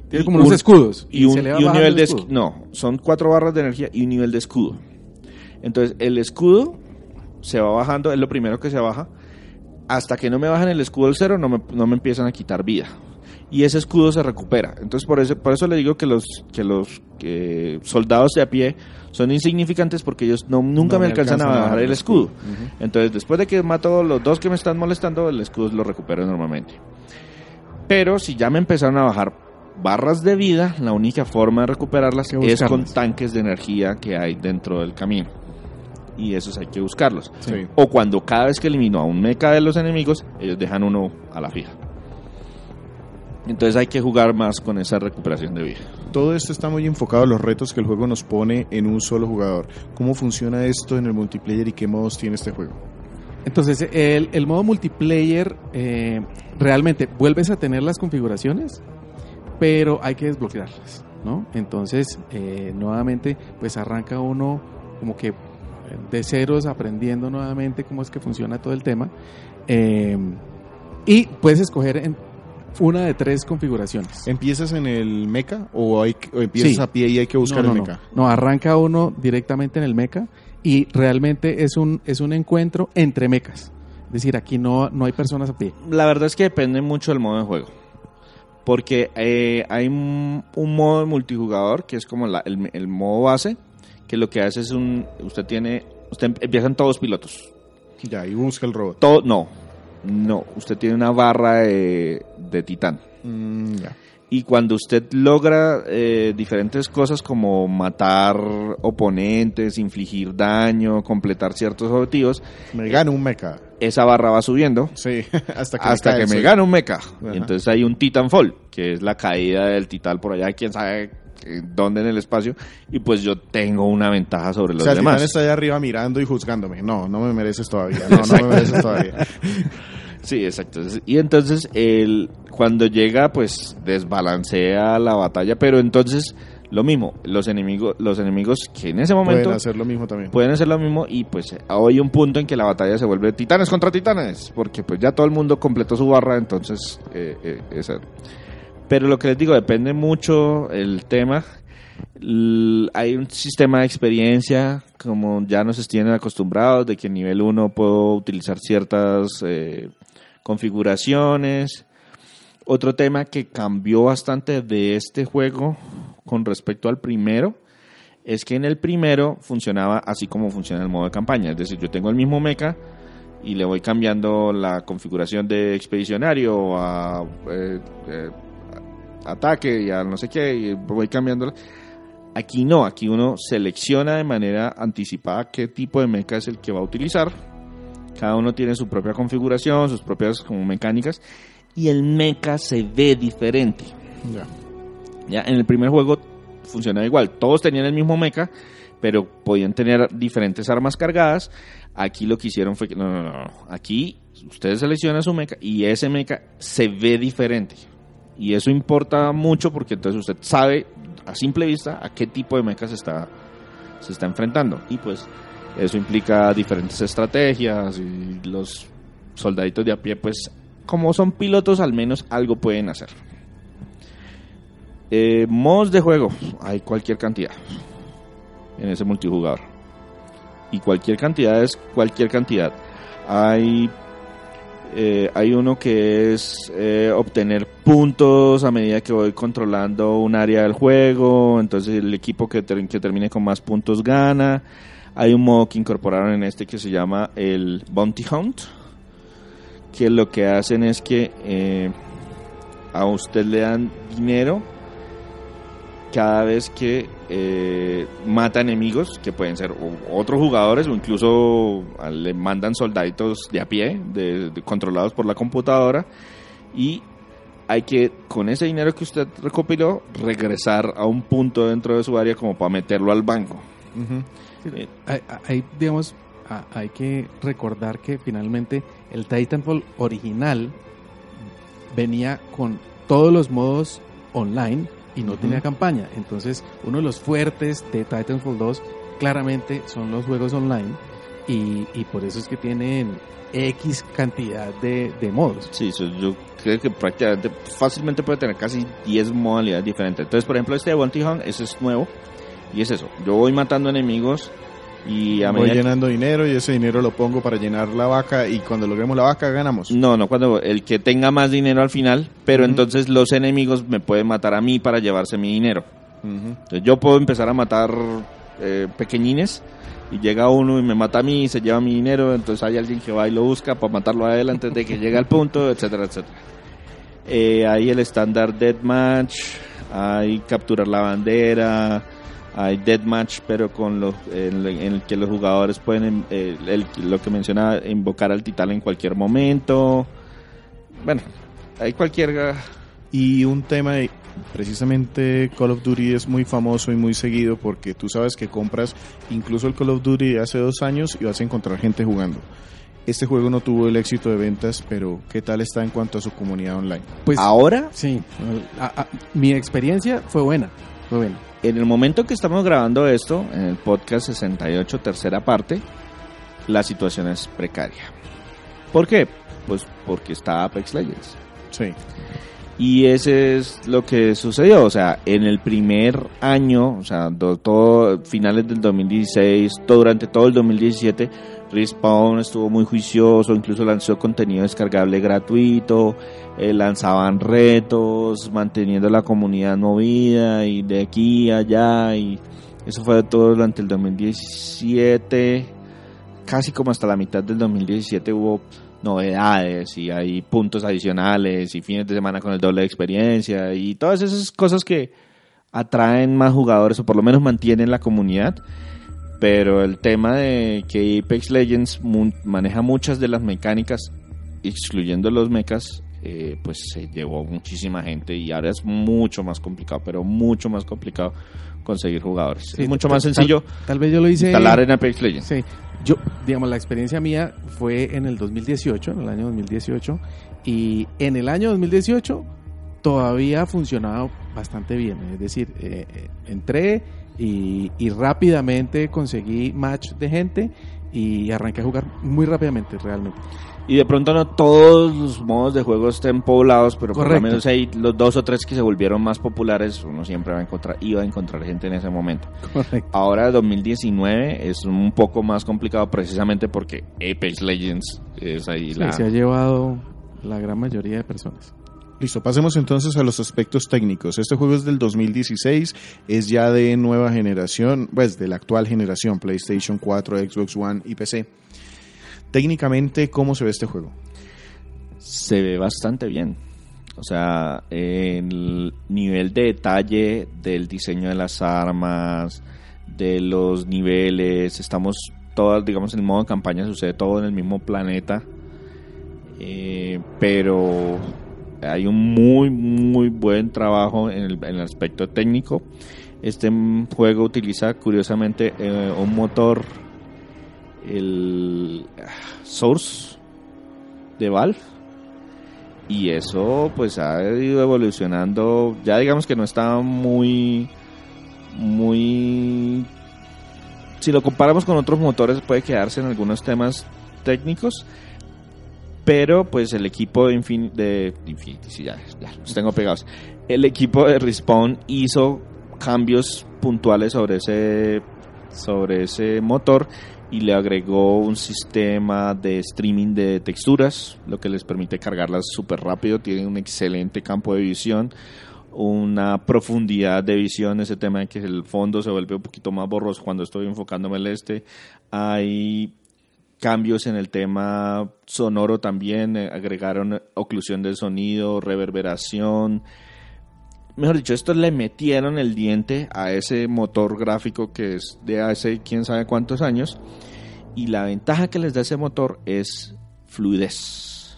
Tiene como unos un- escudos. Y un, y nivel el de escudo. No, son 4 barras de energía y un nivel de escudo. Entonces, el escudo se va bajando, es lo primero que se baja. Hasta que no me bajan el escudo al cero, no me, no me empiezan a quitar vida. Y ese escudo se recupera. Entonces, por eso, por eso le digo que los, que los que soldados de a pie son insignificantes porque ellos no, nunca No me alcanzan, alcanzan a bajar el escudo. Entonces, después de que mato los dos que me están molestando, el escudo lo recupero normalmente. Pero si ya me empezaron a bajar barras de vida, la única forma de recuperarlas es con tanques de energía que hay dentro del camino. Y esos hay que buscarlos. Sí. O cuando cada vez que elimino a un mecha de los enemigos, ellos dejan uno a la fija. Entonces hay que jugar más con esa recuperación de vida. Todo esto está muy enfocado a los retos que el juego nos pone en un solo jugador. ¿Cómo funciona esto en el multiplayer y qué modos tiene este juego? Entonces, el, el modo multiplayer, eh, realmente vuelves a tener las configuraciones, pero hay que desbloquearlas, ¿no? Entonces, eh, nuevamente, pues arranca uno como que eh, de ceros, aprendiendo nuevamente cómo es que funciona todo el tema. Eh, y puedes escoger en una de tres configuraciones. ¿Empiezas en el mecha o, hay, que- o empiezas Sí. a pie y hay que buscar no, no, el no. mecha? No, arranca uno directamente en el mecha y realmente es un, es un encuentro entre mechas. Es decir, aquí no, no hay personas a pie. La verdad es que depende mucho del modo de juego. Porque eh, hay un, un modo de multijugador que es como la- el, el modo base, que lo que hace es un... Usted tiene... Usted em- empiezan todos pilotos. Ya, y busca el robot. Todo, no, no. Usted tiene una barra de, de titán. Mm. Y cuando usted logra eh, diferentes cosas como matar oponentes, infligir daño, completar ciertos objetivos, Me gano un mecha. esa barra va subiendo Sí, hasta que hasta me, que me el gane un mecha. Ajá. Y entonces hay un Titanfall, que es la caída del titán por allá, quién sabe eh, dónde en el espacio. Y pues yo tengo una ventaja sobre O los sea, el demás. está allá arriba mirando y juzgándome. No, no me mereces todavía. No, no me mereces todavía. Sí, exacto. Y entonces el, cuando llega, pues desbalancea la batalla, pero entonces lo mismo, los enemigos, los enemigos que en ese momento Pueden hacer lo mismo también. pueden hacer lo mismo y pues hay un punto en que la batalla se vuelve titanes contra titanes, porque pues ya todo el mundo completó su barra, entonces eh, eh, esa- Pero lo que les digo, depende mucho el tema. Hay un sistema de experiencia, como ya nos tienen acostumbrados, de que en nivel 1 puedo utilizar ciertas eh, configuraciones. Otro tema que cambió bastante de este juego con respecto al primero es que en el primero funcionaba así como funciona el modo de campaña. Es decir, yo tengo el mismo mecha y le voy cambiando la configuración de expedicionario a eh, eh, ataque y no sé qué, y voy cambiando. Aquí no, aquí uno selecciona de manera anticipada qué tipo de mecha es el que va a utilizar. Cada uno tiene su propia configuración, sus propias como mecánicas y el mecha se ve diferente. Ya. Ya en el primer juego funcionaba igual, todos tenían el mismo mecha, pero podían tener diferentes armas cargadas. Aquí lo que hicieron fue que no, no, no, no. aquí ustedes seleccionan su mecha y ese mecha se ve diferente. Y eso importa mucho porque entonces usted sabe a simple vista a qué tipo de mecha se está, se está enfrentando. Y pues eso implica diferentes estrategias y los soldaditos de a pie pues como son pilotos al menos algo pueden hacer. Eh, mods de juego, hay cualquier cantidad en ese multijugador. Y cualquier cantidad es cualquier cantidad. Hay, eh, hay uno que es eh, obtener puntos a medida que voy controlando un área del juego. Entonces el equipo que, que termine con más puntos gana. Hay un modo que incorporaron en este que se llama el Bounty Hunt. Que lo que hacen es que eh, a usted le dan dinero cada vez que eh, mata enemigos, que pueden ser otros jugadores o incluso a- le mandan soldaditos de a pie, de- de- controlados por la computadora, y hay que, con ese dinero que usted recopiló, regresar a un punto dentro de su área como para meterlo al banco. Eh, Hay, hay, digamos, hay que recordar que finalmente el Titanfall original venía con todos los modos online y no Ujú. tenía campaña. Entonces, uno de los fuertes de Titanfall 2 claramente son los juegos online y, y por eso es que tienen X cantidad de, de modos. Sí, yo creo que prácticamente fácilmente puede tener casi 10 modalidades diferentes. Entonces, por ejemplo, este de Bounty Hunt, ese es nuevo. Y es eso, yo voy matando enemigos y a Voy llenando dinero y ese dinero lo pongo para llenar la vaca y cuando logremos la vaca ganamos. No, no, cuando el que tenga más dinero al final, pero entonces los enemigos me pueden matar a mí para llevarse mi dinero. Entonces yo puedo empezar a matar eh, pequeñines y llega uno y me mata a mí y se lleva mi dinero, entonces hay alguien que va y lo busca para matarlo a él antes de que llegue al punto, etcétera, etcétera. Eh, hay el estándar deathmatch, hay capturar la bandera, hay deathmatch, pero con los en, en el que los jugadores pueden, eh, el- lo que menciona, invocar al titán en cualquier momento. Bueno, hay cualquier... ah, Y un tema, de- precisamente Call of Duty es muy famoso y muy seguido porque tú sabes que compras incluso el Call of Duty de hace dos años y vas a encontrar gente jugando. Este juego no tuvo el éxito de ventas, pero ¿qué tal está en cuanto a su comunidad online? Pues Ahora, sí, a- a- mi experiencia fue buena, fue buena. En el momento que estamos grabando esto, en el podcast 68, tercera parte, la situación es precaria. ¿Por qué? Pues porque está Apex Legends. Sí. Y ese es lo que sucedió, o sea, en el primer año, o sea, do- todo, finales del 2016, todo, durante todo el 2017, Respawn estuvo muy juicioso, incluso lanzó contenido descargable gratuito, eh, lanzaban retos, manteniendo la comunidad movida y de aquí a allá, y eso fue todo durante el 2017, casi como hasta la mitad del 2017 hubo novedades y hay puntos adicionales y fines de semana con el doble de experiencia y todas esas cosas que atraen más jugadores o por lo menos mantienen la comunidad. Pero el tema de que Apex Legends maneja muchas de las mecánicas, excluyendo los mechas, eh, pues se llevó muchísima gente y ahora es mucho más complicado, pero mucho más complicado conseguir jugadores. Sí, es mucho más sencillo Tal, tal vez yo lo hice. instalar en Apex Legends. Sí, yo, digamos, la experiencia mía fue en el 2018, en el año 2018, y en el año 2018 todavía funcionaba bastante bien. Es decir, eh, eh, entré y, y rápidamente conseguí match de gente y arranqué a jugar muy rápidamente, realmente. Y de pronto no todos los modos de juego estén poblados, pero por lo menos hay los dos o tres que se volvieron más populares, uno siempre va a encontrar, iba a encontrar gente en ese momento. Correcto. Ahora 2019 es un poco más complicado precisamente porque Apex Legends es ahí la... se ha llevado la gran mayoría de personas. Listo, pasemos entonces a los aspectos técnicos. Este juego es del 2016, es ya de nueva generación, pues de la actual generación, PlayStation 4, Xbox One y PC. Técnicamente, ¿cómo se ve este juego? Se ve bastante bien. O sea, el nivel de detalle del diseño de las armas, de los niveles, estamos todas, digamos, en modo de campaña sucede todo en el mismo planeta. Eh, pero hay un muy, muy buen trabajo en el, en el aspecto técnico. Este juego utiliza curiosamente eh, un motor, el Source de Valve. Y eso pues ha ido evolucionando. Ya digamos que no está muy, muy... Si lo comparamos con otros motores puede quedarse en algunos temas técnicos. Pero pues el equipo de, Infin de Infinity, sí, ya, ya los tengo pegados. El equipo de Respawn hizo cambios puntuales sobre ese sobre ese motor y le agregó un sistema de streaming de texturas, lo que les permite cargarlas súper rápido, tiene un excelente campo de visión, una profundidad de visión, ese tema de que el fondo se vuelve un poquito más borroso cuando estoy enfocándome el este, hay cambios en el tema sonoro también, eh, agregaron oclusión del sonido, reverberación, mejor dicho, esto le metieron el diente a ese motor gráfico que es de hace quién sabe cuántos años. Y la ventaja que les da ese motor es fluidez.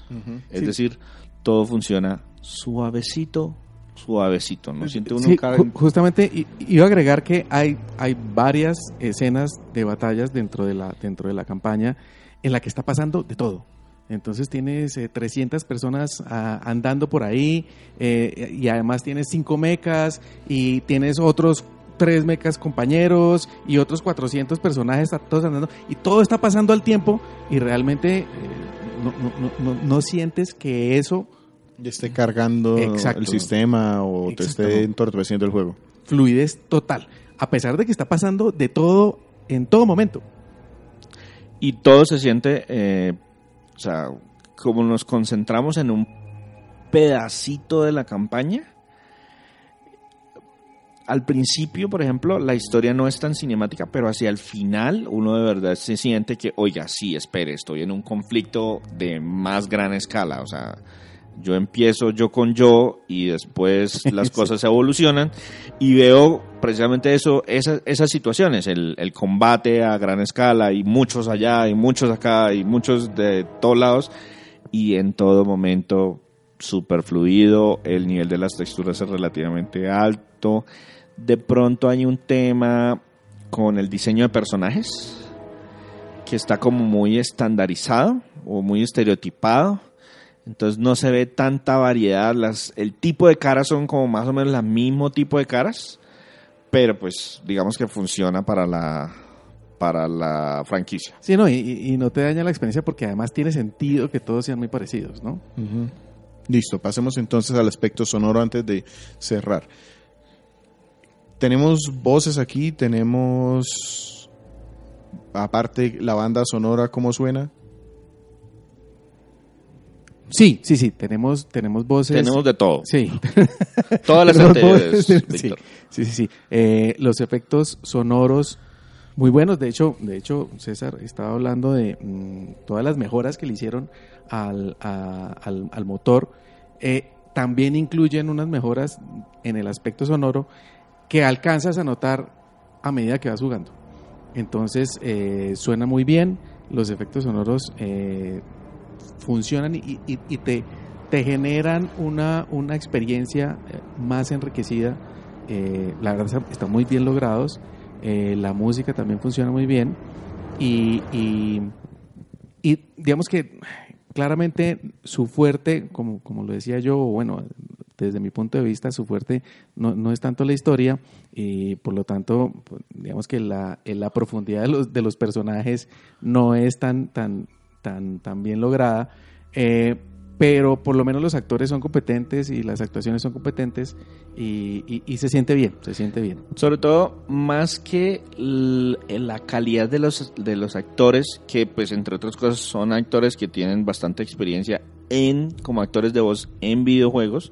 Es Sí. decir, todo funciona suavecito, suavecito. No siente uno Sí, ju- justamente iba a agregar que hay, hay varias escenas de batallas dentro de, la, dentro de la campaña en la que está pasando de todo. Entonces tienes eh, 300 personas ah, andando por ahí eh, y además tienes 5 mecas y tienes otros 3 mecas compañeros y otros 400 personajes a- todos andando y todo está pasando al tiempo y realmente eh, no, no- no- no- no sientes que eso Ya esté cargando Exacto. el sistema o te esté entorpeciendo el juego. fluidez total, a pesar de que está pasando de todo en todo momento. y todo se siente, eh, o sea, como nos concentramos en un pedacito de la campaña. Al principio, por ejemplo, la historia no es tan cinemática, pero hacia el final uno de verdad se siente que, oiga, sí, espere, estoy en un conflicto de más gran escala. O sea, yo empiezo yo con yo y después las cosas evolucionan y veo precisamente eso, esas, esas situaciones, el, el combate a gran escala y muchos allá y muchos acá y muchos de todos lados y en todo momento súper fluido, el nivel de las texturas es relativamente alto, de pronto hay un tema con el diseño de personajes que está como muy estandarizado o muy estereotipado. Entonces no se ve tanta variedad. Las, el tipo de caras son como más o menos el mismo tipo de caras. Pero pues digamos que funciona para la, para la franquicia. Sí, no, y, no te daña la experiencia porque además tiene sentido que todos sean muy parecidos, ¿no? Listo, pasemos entonces al aspecto sonoro antes de cerrar. Tenemos voces aquí, tenemos aparte la banda sonora, ¿cómo suena? Sí, sí, sí, tenemos, tenemos voces. Tenemos de todo. Sí. Todas las voces, sí, sí, sí, sí. Eh, los efectos sonoros muy buenos. De hecho, de hecho, César estaba hablando de mm, todas las mejoras que le hicieron al, a- al, al motor. Eh, también incluyen unas mejoras en el aspecto sonoro que alcanzas a notar a medida que vas jugando. Entonces, eh, suena muy bien. Los efectos sonoros funcionan y, y- te, te generan una, una experiencia eh, más enriquecida. Eh, la verdad está- están muy bien logrados. Eh, la música también funciona muy bien. Y, y, y digamos que claramente su fuerte, como, como lo decía yo, bueno, desde mi punto de vista, su fuerte no, no es tanto la historia y por lo tanto, pues, digamos que la, la profundidad de los, de los personajes no es tan, tan, tan, tan bien lograda, eh, pero por lo menos los actores son competentes y las actuaciones son competentes y, y- y se siente bien, se siente bien. Sobre todo, más que en la calidad de los, de los actores, que pues entre otras cosas son actores que tienen bastante experiencia en como actores de voz en videojuegos.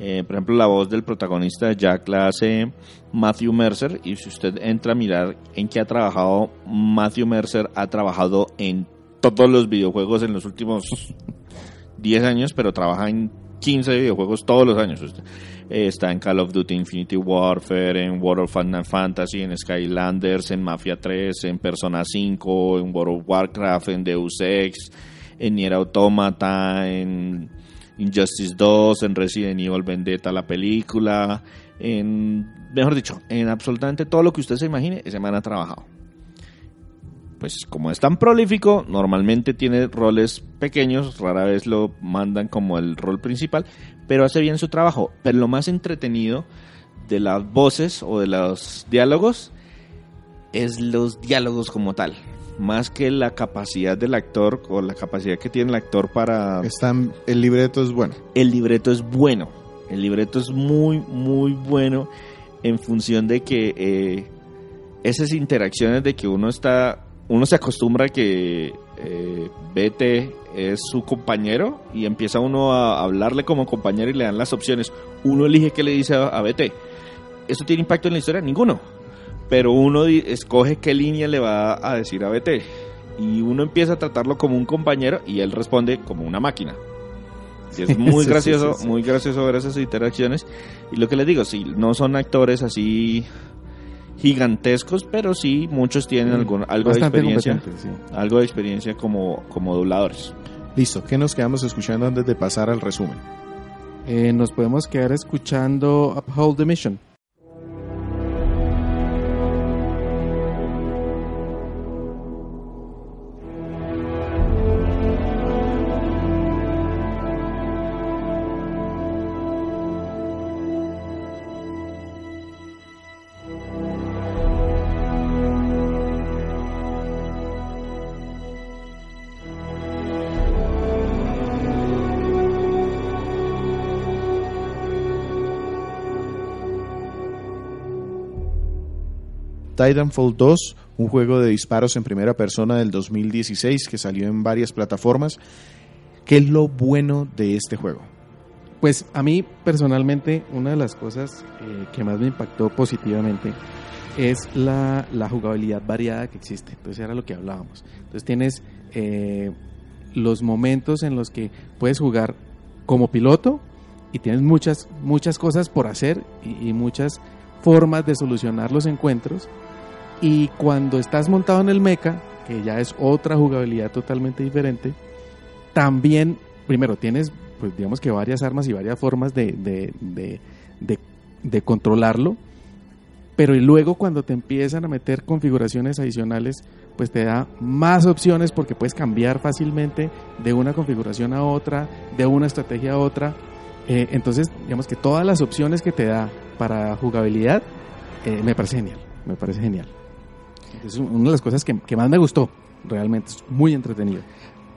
Eh, por ejemplo, la voz del protagonista Jack la hace Matthew Mercer. Y si usted entra a mirar en qué ha trabajado, Matthew Mercer ha trabajado en todos los videojuegos en los últimos 10 años, pero trabaja en 15 videojuegos todos los años. Eh, está en Call of Duty Infinity Warfare, en World of Final Fantasy, en Skylanders, en Mafia 3, en Persona 5, en World of Warcraft, en Deus Ex, en Nier Automata, en Injustice 2, en Resident Evil Vendetta, la película, en, mejor dicho, en absolutamente todo lo que usted se imagine, ese man ha trabajado. Pues como es tan prolífico, normalmente tiene roles pequeños, rara vez lo mandan como el rol principal, pero hace bien su trabajo. Pero lo más entretenido de las voces o de los diálogos es los diálogos como tal. Más que la capacidad del actor o la capacidad que tiene el actor para... Están, el libreto es bueno. El libreto es bueno. El libreto es muy, muy bueno en función de que eh, esas interacciones de que uno está... Uno se acostumbra a que eh, BT es su compañero y empieza uno a hablarle como compañero y le dan las opciones. Uno elige qué le dice a, a BT. ¿Eso tiene impacto en la historia? Ninguno pero uno escoge qué línea le va a decir a BT. Y uno empieza a tratarlo como un compañero y él responde como una máquina. Y es muy Sí, gracioso, sí, sí, sí. muy gracioso ver esas interacciones. Y lo que les digo, sí, no son actores así gigantescos, pero sí muchos tienen algún, algo de experiencia, sí. algo de experiencia como, como dobladores. Listo, ¿qué nos quedamos escuchando antes de pasar al resumen? Eh, nos podemos quedar escuchando Uphold the Mission. Titanfall 2, un juego de disparos en primera persona del 2016 que salió en varias plataformas. ¿Qué es lo bueno de este juego? Pues a mí personalmente una de las cosas eh, que más me impactó positivamente es la, jugabilidad variada que existe. Entonces era lo que hablábamos. Entonces tienes eh, los momentos en los que puedes jugar como piloto y tienes muchas, muchas cosas por hacer y muchas formas de solucionar los encuentros. Y cuando estás montado en el mecha, que ya es otra jugabilidad totalmente diferente, también, primero, tienes, pues digamos que varias armas y varias formas de, de, de, controlarlo, pero y luego cuando te empiezan a meter configuraciones adicionales, pues te da más opciones porque puedes cambiar fácilmente de una configuración a otra, de una estrategia a otra. Eh, entonces, digamos que todas las opciones que te da para jugabilidad, eh, me parece genial, me parece genial. Es una de las cosas que, que más me gustó, realmente, es muy entretenido.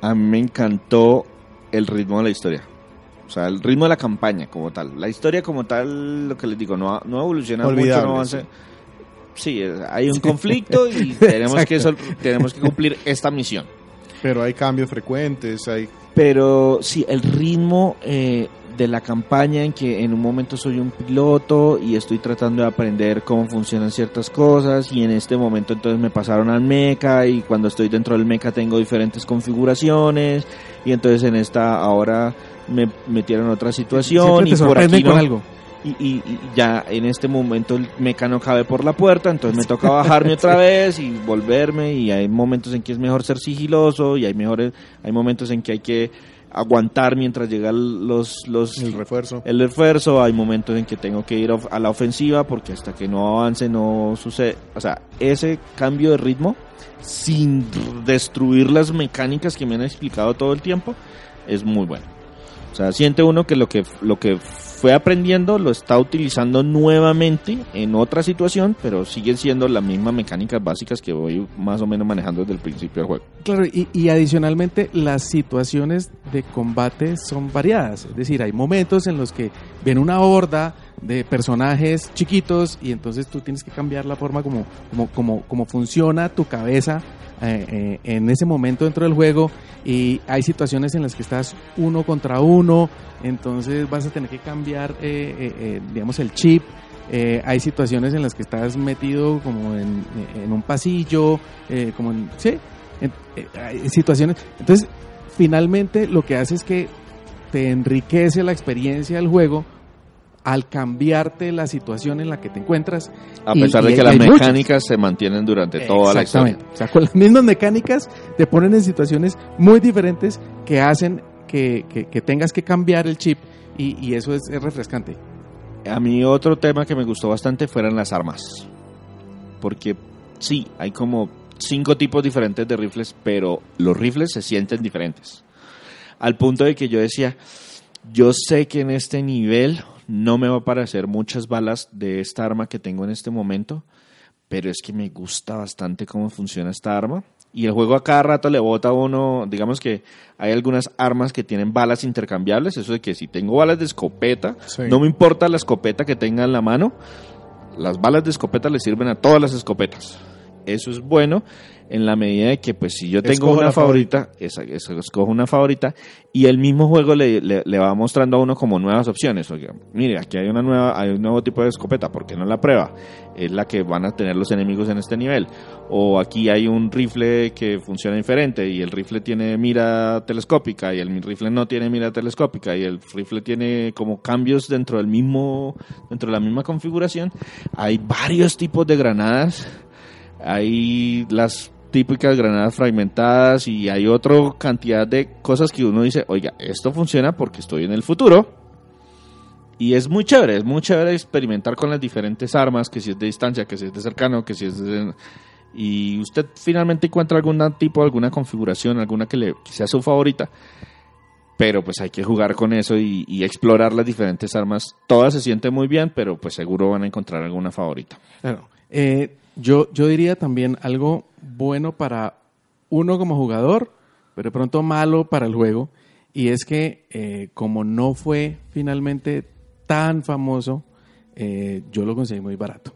A mí me encantó el ritmo de la historia. O sea, el ritmo de la campaña como tal. La historia como tal, lo que les digo, no, ha- no evoluciona mucho, Olvidable, no avanza. Sí, eh, hay un conflicto y tenemos que, sol- tenemos que cumplir esta misión. Pero hay cambios frecuentes, hay... Pero sí, el ritmo eh, de la campaña en que en un momento soy un piloto y estoy tratando de aprender cómo funcionan ciertas cosas y en este momento entonces me pasaron al mecha y cuando estoy dentro del mecha tengo diferentes configuraciones y entonces en esta ahora me metieron otra situación y por aquí no, con algo. y, y- y ya en este momento el meca no cabe por la puerta, entonces me toca bajarme otra vez y volverme y hay momentos en que es mejor ser sigiloso y hay mejores hay momentos en que hay que aguantar mientras llegan los los El refuerzo. el esfuerzo, hay momentos en que tengo que ir a la ofensiva porque hasta que no avance no sucede, o sea, ese cambio de ritmo sin destruir las mecánicas que me han explicado todo el tiempo es muy bueno. O sea, siente uno que lo que lo que fue aprendiendo lo está utilizando nuevamente en otra situación, pero siguen siendo las mismas mecánicas básicas que voy más o menos manejando desde el principio del juego. Claro, y, y adicionalmente las situaciones de combate son variadas. Es decir, hay momentos en los que viene una horda de personajes chiquitos y entonces tú tienes que cambiar la forma como, como, como, como funciona tu cabeza eh, en ese momento dentro del juego. Y hay situaciones en las que estás uno contra uno, entonces vas a tener que cambiar, eh, eh, digamos, el chip. Hay situaciones en las que estás metido como en, un pasillo, como en, sí, en- situaciones. Entonces, finalmente lo que hace es que te enriquece la experiencia del juego al cambiarte la situación en la que te encuentras. A Y- pesar de y que las mecánicas se mantienen durante toda la historia. Exactamente. O sea, con las mismas mecánicas te ponen en situaciones muy diferentes que hacen que, que- que tengas que cambiar el chip y, y eso es, es refrescante. A mí otro tema que me gustó bastante fueron las armas. Porque sí, hay como cinco tipos diferentes de rifles, pero los rifles se sienten diferentes. Al punto de que yo decía, yo sé que en este nivel no me va a parecer muchas balas de esta arma que tengo en este momento, pero es que me gusta bastante cómo funciona esta arma. Y el juego a cada rato le bota a uno, digamos que hay algunas armas que tienen balas intercambiables, eso de que si tengo balas de escopeta, Sí. no me importa la escopeta que tenga en la mano, las balas de escopeta le sirven a todas las escopetas. Eso es bueno en la medida de que, pues, si yo tengo Escojo una favorita, esa, esa- escojo una favorita y el mismo juego le, le- le va mostrando a uno como nuevas opciones. Oiga, mire, aquí hay una nueva, hay un nuevo tipo de escopeta, ¿por qué no la prueba? Es la que van a tener los enemigos en este nivel. O aquí hay un rifle que funciona diferente y el rifle tiene mira telescópica y el rifle no tiene mira telescópica y el rifle tiene como cambios dentro del mismo, dentro de la misma configuración. Hay varios tipos de granadas. Hay las típicas granadas fragmentadas y hay otra cantidad de cosas que uno dice, oiga, esto funciona porque estoy en el futuro. Y es muy chévere, es muy chévere experimentar con las diferentes armas, que si es de distancia, que si es de cercano, que si es de... Y usted finalmente encuentra algún tipo, alguna configuración, alguna que, le, sea su favorita. Pero pues hay que jugar con eso y, y explorar las diferentes armas. Todas se sienten muy bien, pero pues seguro van a encontrar alguna favorita. Claro. Eh, yo, yo diría también algo bueno para uno como jugador, pero pronto malo para el juego. Y es que eh, como no fue finalmente tan famoso, eh, yo lo conseguí muy barato.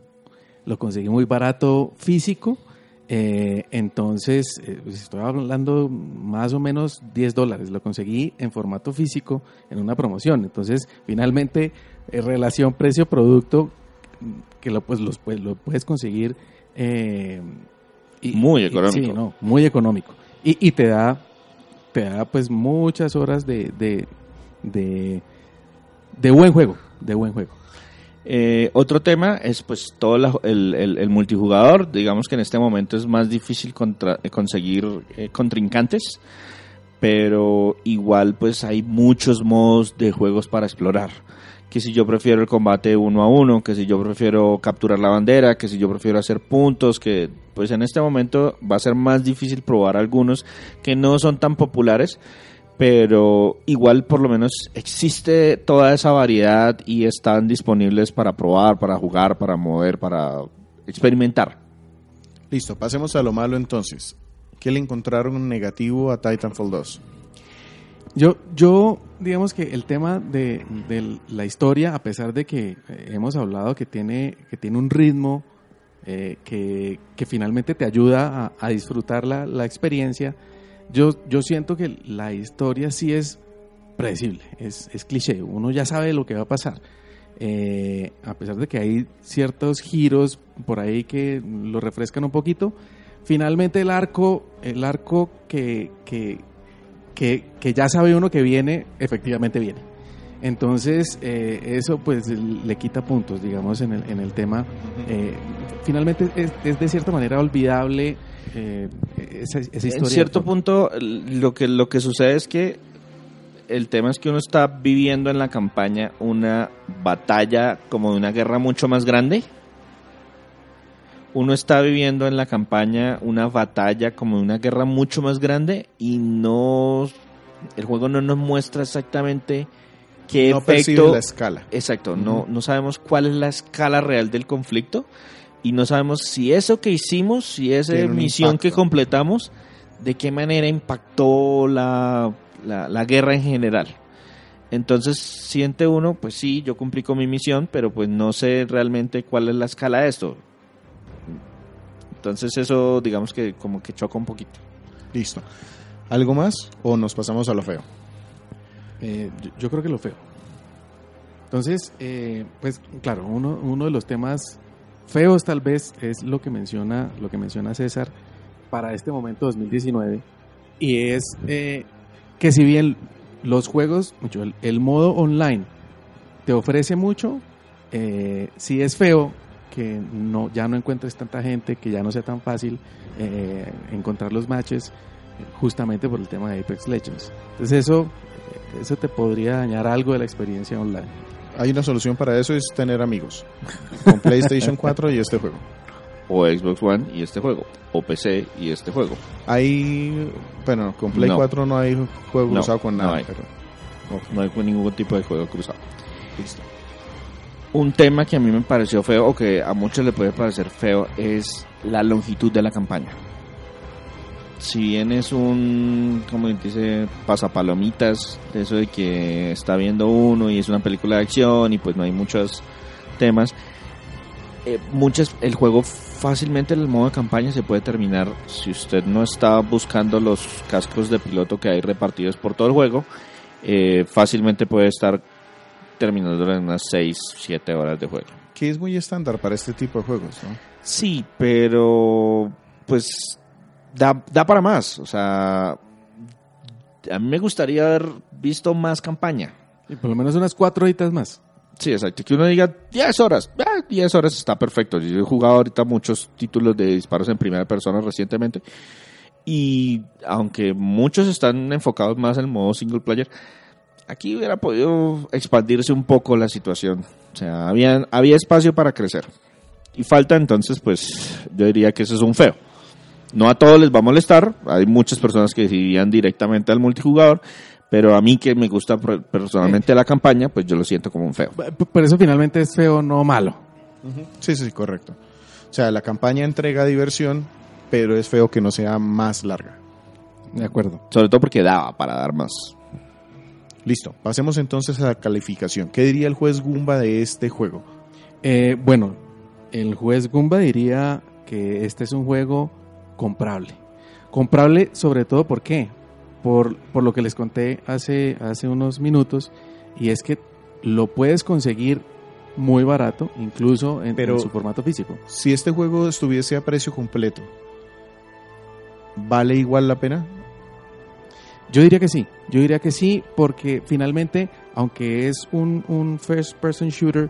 Lo conseguí muy barato físico. entonces, pues estoy hablando más o menos 10 dólares. Lo conseguí en formato físico en una promoción. Entonces, finalmente, relación precio-producto, que lo, pues, los, pues, lo puedes conseguir eh, y- Muy y- económico. sí, no, muy económico. Y, y te da, te da pues muchas horas de, de, de, de buen juego, de buen juego. Eh, otro tema es pues todo la- el, el- el multijugador. Digamos que en este momento es más difícil contra- eh, conseguir eh, contrincantes, pero igual pues hay muchos modos de juegos para explorar. Que si yo prefiero el combate uno a uno, que si yo prefiero capturar la bandera, que si yo prefiero hacer puntos, que pues en este momento va a ser más difícil probar algunos que no son tan populares pero igual por lo menos existe toda esa variedad y están disponibles para probar, para jugar, para mover, para experimentar. Listo, pasemos a lo malo entonces. ¿Qué le encontraron negativo a Titanfall 2? Yo, yo, digamos que el tema de, de la historia, a pesar de que eh, hemos hablado que tiene, que tiene un ritmo eh, que, que finalmente te ayuda a, disfrutar la, la experiencia, yo, yo siento que la historia sí es predecible, es, es cliché, uno ya sabe lo que va a pasar. Eh, a pesar de que hay ciertos giros por ahí que lo refrescan un poquito, finalmente el arco, el arco que, que, que, que ya sabe uno que viene, efectivamente viene. Entonces, eh, eso pues le quita puntos, digamos, en el, en el tema. Eh, finalmente es, es de cierta manera olvidable eh, esa, esa historia. En cierto punto lo que, lo que sucede es que el tema es que uno está viviendo en la campaña una batalla como de una guerra mucho más grande. Uno está viviendo en la campaña una batalla como una guerra mucho más grande y no el juego no nos muestra exactamente qué no efecto la escala. Exacto, no, no sabemos cuál es la escala real del conflicto y no sabemos si eso que hicimos, si esa Tiene misión que completamos, de qué manera impactó la, la, la guerra en general. Entonces siente uno, pues sí, yo cumplí con mi misión, pero pues no sé realmente cuál es la escala de esto. Entonces eso digamos que como que choca un poquito. Listo. ¿Algo más o nos pasamos a lo feo? Eh, yo, yo creo que lo feo. Entonces, eh, pues claro, uno, uno de los temas feos tal vez es lo que menciona, lo que menciona César para este momento 2019 y es eh, que si bien los juegos, mucho, el, el modo online te ofrece mucho. Eh, si es feo que no, ya no encuentres tanta gente, que ya no sea tan fácil eh, encontrar los matches, eh, justamente por el tema de Apex Legends. Entonces eso, eso te podría dañar algo de la experiencia online. Hay una solución para eso, es tener amigos. Con PlayStation 4 y este juego. O Xbox One y este juego. O PC y este juego. Hay, bueno, con Play No. 4 no hay juego No, cruzado con no nada. hay. pero- No hay ningún tipo de juego cruzado. Un tema que a mí me pareció feo, o que a muchos le puede parecer feo, es la longitud de la campaña. Si bien es un, como dice, pasapalomitas, de eso de que está viendo uno y es una película de acción y pues no hay muchos temas, eh, muchas, el juego fácilmente el modo de campaña se puede terminar si usted no está buscando los cascos de piloto que hay repartidos por todo el juego, eh, fácilmente puede estar terminando en unas 6, 7 horas de juego. Que es muy estándar para este tipo de juegos, ¿no? Sí, pero pues da, da para más. O sea, a mí me gustaría haber visto más campaña. Y por lo menos unas cuatro horitas más. Sí, exacto. Que uno diga 10 horas. Ah, 10 horas está perfecto. Yo he jugado ahorita muchos títulos de disparos en primera persona recientemente. Y aunque muchos están enfocados más en el modo single player, aquí hubiera podido expandirse un poco la situación. O sea, había, había espacio para crecer. Y falta entonces, pues, yo diría que eso es un feo. No a todos les va a molestar. Hay muchas personas que decidían directamente al multijugador. Pero a mí que me gusta per- personalmente la campaña, pues yo lo siento como un feo. Por eso finalmente es feo, no malo. Sí, sí, correcto. O sea, la campaña entrega diversión, pero es feo que no sea más larga. De acuerdo. Sobre todo porque daba para dar más. Listo, pasemos entonces a la calificación. ¿Qué diría el juez Gumba de este juego? Eh, bueno, el juez Gumba diría que este es un juego comprable. Comprable sobre todo ¿por qué? Por, por lo que les conté hace, hace unos minutos, y es que lo puedes conseguir muy barato, incluso en, Pero- en su formato físico. Si este juego estuviese a precio completo, ¿vale igual la pena? Yo diría que sí, yo diría que sí, porque finalmente, aunque es un, un first person shooter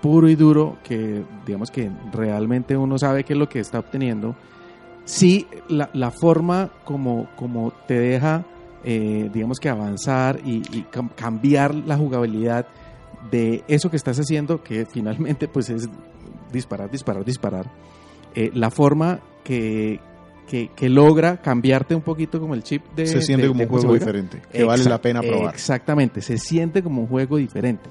puro y duro, que digamos que realmente uno sabe qué es lo que está obteniendo, sí la, la forma como, como te deja, eh, digamos que avanzar y, y cam- cambiar la jugabilidad de eso que estás haciendo, que finalmente pues es disparar, disparar, disparar, eh, la forma que, que, que logra cambiarte un poquito como el chip de... Se siente de- como de un juego juega. diferente, que vale la pena probar. Exactamente, se siente como un juego diferente.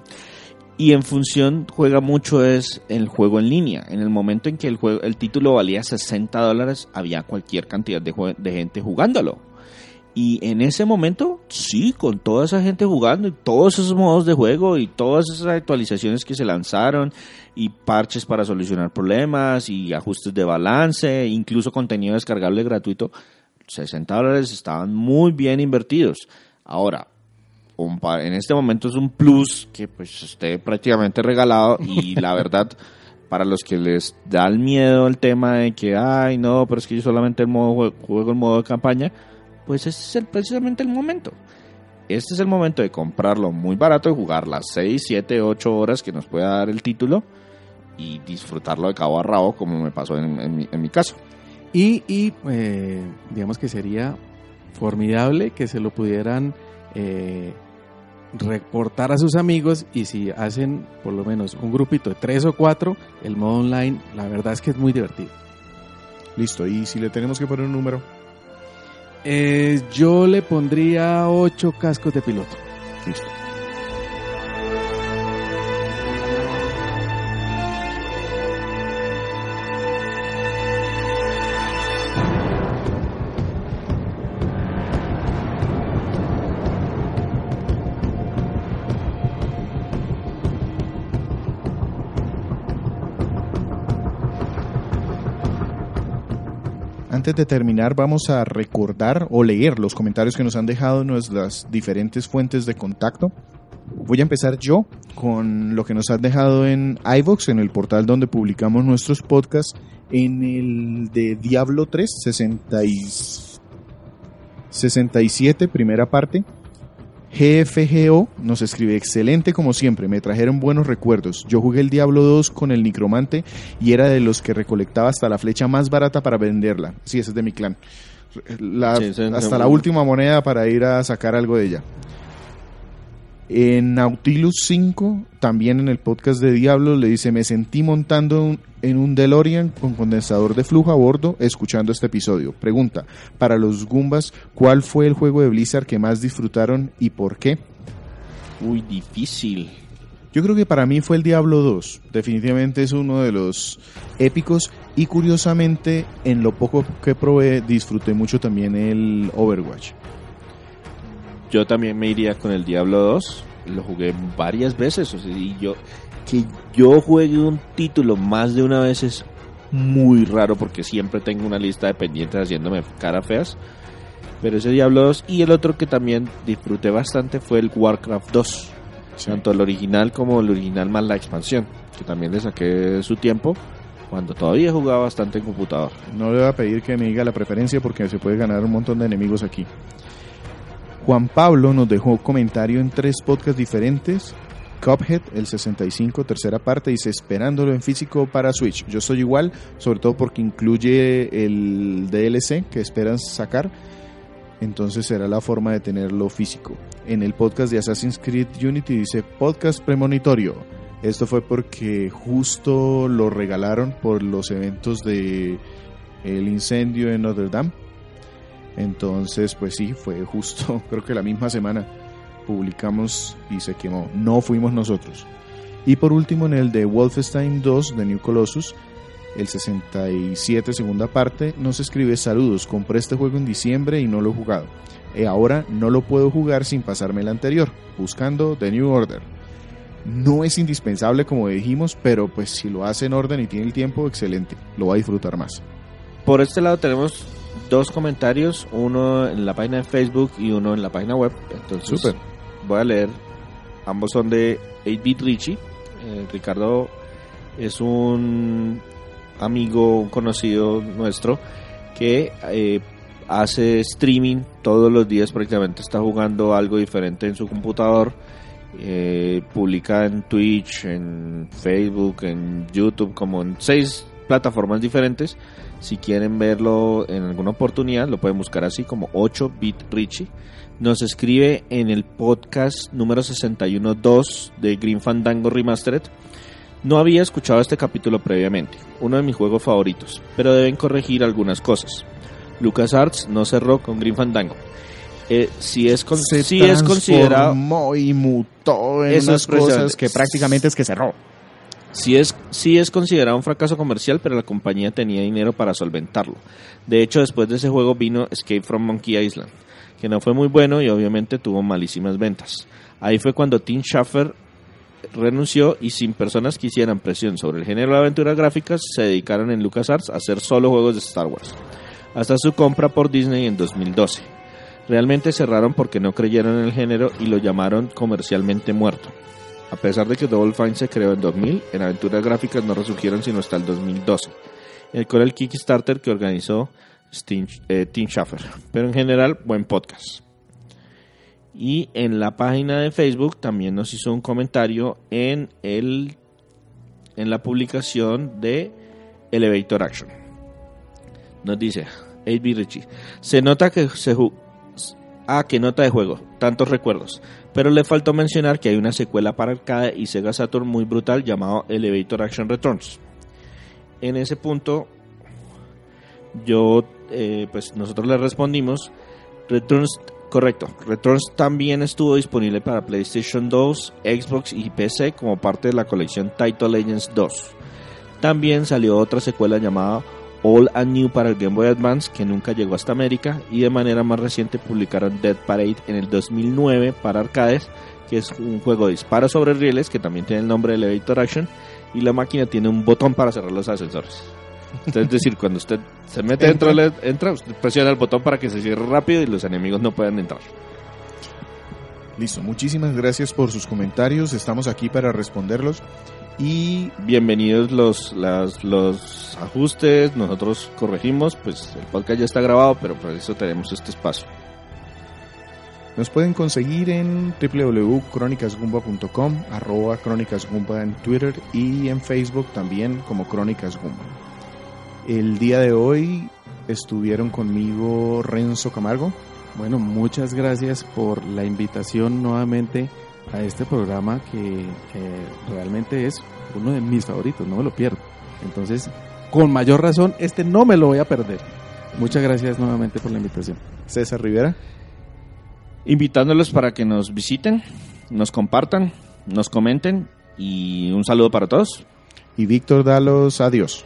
Y en función juega mucho es el juego en línea. En el momento en que el, juego, el título valía 60 dólares, había cualquier cantidad de gente jugándolo. Y en ese momento, sí, con toda esa gente jugando y todos esos modos de juego y todas esas actualizaciones que se lanzaron y parches para solucionar problemas y ajustes de balance, incluso contenido descargable gratuito, 60 dólares estaban muy bien invertidos. Ahora, en este momento es un plus que pues esté prácticamente regalado y la verdad para los que les da el miedo el tema de que ay no pero es que yo solamente el modo jue- juego el modo de campaña pues ese es el- precisamente el momento. Este es el momento de comprarlo muy barato y jugar las 6, 7, 8 horas que nos pueda dar el título y disfrutarlo de cabo a rabo como me pasó en, en mi, en mi caso. Y, y, eh, digamos que sería formidable que se lo pudieran eh, reportar a sus amigos y si hacen por lo menos un grupito de tres o cuatro, el modo online, la verdad es que es muy divertido. Listo, y si le tenemos que poner un número, Eh, yo le pondría ocho cascos de piloto. listo. Antes de terminar, vamos a recordar o leer los comentarios que nos han dejado nuestras diferentes fuentes de contacto. Voy a empezar yo con lo que nos han dejado en iVox, en el portal donde publicamos nuestros podcasts, en el de Diablo 3, 60 y 67, primera parte. GFGO nos escribe, excelente como siempre, me trajeron buenos recuerdos. Yo jugué el Diablo 2 con el Nicromante y era de los que recolectaba hasta la flecha más barata para venderla. Sí, ese es de mi clan. La- Sí, hasta la última moneda para ir a sacar algo de ella. En Nautilus 5, también en el podcast de Diablo, le dice, me sentí montando un- en un DeLorean con condensador de flujo a bordo escuchando este episodio. Pregunta, para los Goombas, ¿cuál fue el juego de Blizzard que más disfrutaron y por qué? Uy, difícil. Yo creo que para mí fue el Diablo 2. Definitivamente es uno de los épicos y curiosamente en lo poco que probé disfruté mucho también el Overwatch. Yo también me iría con el Diablo 2. Lo jugué varias veces. o sea, y yo que yo juegue un título más de una vez es muy raro porque siempre tengo una lista de pendientes haciéndome cara feas. Pero ese Diablo 2 y el otro que también disfruté bastante fue el Warcraft 2. Tanto el original como el original más la expansión, que también le saqué su tiempo cuando todavía jugaba bastante en computador. No le voy a pedir que me diga la preferencia porque se puede ganar un montón de enemigos aquí. Juan Pablo nos dejó comentario en tres podcasts diferentes. Cuphead, el 65, tercera parte, dice esperándolo en físico para Switch. Yo soy igual, sobre todo porque incluye el DLC que esperan sacar. Entonces será la forma de tenerlo físico. En el podcast de Assassin's Creed Unity dice podcast premonitorio. Esto fue porque justo lo regalaron por los eventos de el incendio en Notre Dame. Entonces, pues sí, fue justo, creo que la misma semana publicamos y se quemó. No fuimos nosotros. Y por último, en el de Wolfenstein 2 de New Colossus, el 67 segunda parte, nos escribe saludos, compré este juego en diciembre y no lo he jugado. Y ahora no lo puedo jugar sin pasarme el anterior, buscando The New Order. No es indispensable como dijimos, pero pues si lo hace en orden y tiene el tiempo, excelente, lo va a disfrutar más. Por este lado tenemos dos comentarios, uno en la página de Facebook y uno en la página web. Entonces Súper. Voy a leer. Ambos son de 8-Bit Richie. Eh, Ricardo es un amigo, un conocido nuestro que eh, hace streaming todos los días prácticamente. Está jugando algo diferente en su computador. Eh, publica en Twitch, en Facebook, en YouTube, como en seis plataformas diferentes. Si quieren verlo en alguna oportunidad, lo pueden buscar así como 8-Bit Richie. Nos escribe en el podcast número 61.2 de Green Fandango Remastered. No había escuchado este capítulo previamente, uno de mis juegos favoritos, pero deben corregir algunas cosas. LucasArts no cerró con Green Fandango. Eh, si es, con- Se si es considerado y mutó en Eso unas es precisamente. cosas que prácticamente es que cerró. Sí es, sí es considerado un fracaso comercial, pero la compañía tenía dinero para solventarlo. De hecho, después de ese juego vino Escape from Monkey Island, que no fue muy bueno y obviamente tuvo malísimas ventas. Ahí fue cuando Tim Schafer renunció y sin personas que hicieran presión sobre el género de aventuras gráficas, se dedicaron en LucasArts a hacer solo juegos de Star Wars. Hasta su compra por Disney en 2012. Realmente cerraron porque no creyeron en el género y lo llamaron comercialmente muerto. A pesar de que Double Fine se creó en 2000, en aventuras gráficas no resurgieron sino hasta el 2012, el con el Kickstarter que organizó Stin- eh, Tim Schafer. Pero en general, buen podcast. Y en la página de Facebook también nos hizo un comentario en, el, en la publicación de Elevator Action. Nos dice, 8B Richie, se nota que se Ah, qué nota de juego, tantos recuerdos. Pero le faltó mencionar que hay una secuela para arcade y Sega Saturn muy brutal llamado Elevator Action Returns. En ese punto, yo, eh, pues nosotros le respondimos, Returns, correcto, Returns también estuvo disponible para PlayStation 2, Xbox y PC como parte de la colección Title Legends 2. También salió otra secuela llamada All and New para el Game Boy Advance que nunca llegó hasta América y de manera más reciente publicaron Dead Parade en el 2009 para arcades que es un juego de disparos sobre rieles que también tiene el nombre de Elevator Action y la máquina tiene un botón para cerrar los ascensores. Entonces, es decir, cuando usted se mete dentro, entra, usted presiona el botón para que se cierre rápido y los enemigos no puedan entrar. Listo, muchísimas gracias por sus comentarios. Estamos aquí para responderlos. Y Bienvenidos los, las- los ajustes, nosotros corregimos, pues el podcast ya está grabado, pero por eso tenemos este espacio. Nos pueden conseguir en www.cronicasgumba.com, arroba crónicasgumba en Twitter y en Facebook también como Crónicas Gumba. El día de hoy estuvieron conmigo Renzo Camargo. Bueno, muchas gracias por la invitación nuevamente a este programa que eh, realmente es uno de mis favoritos, no me lo pierdo. Entonces, con mayor razón, este no me lo voy a perder. Muchas gracias nuevamente por la invitación. César Rivera. Invitándolos para que nos visiten, nos compartan, nos comenten y un saludo para todos. Y Víctor Dalos, adiós.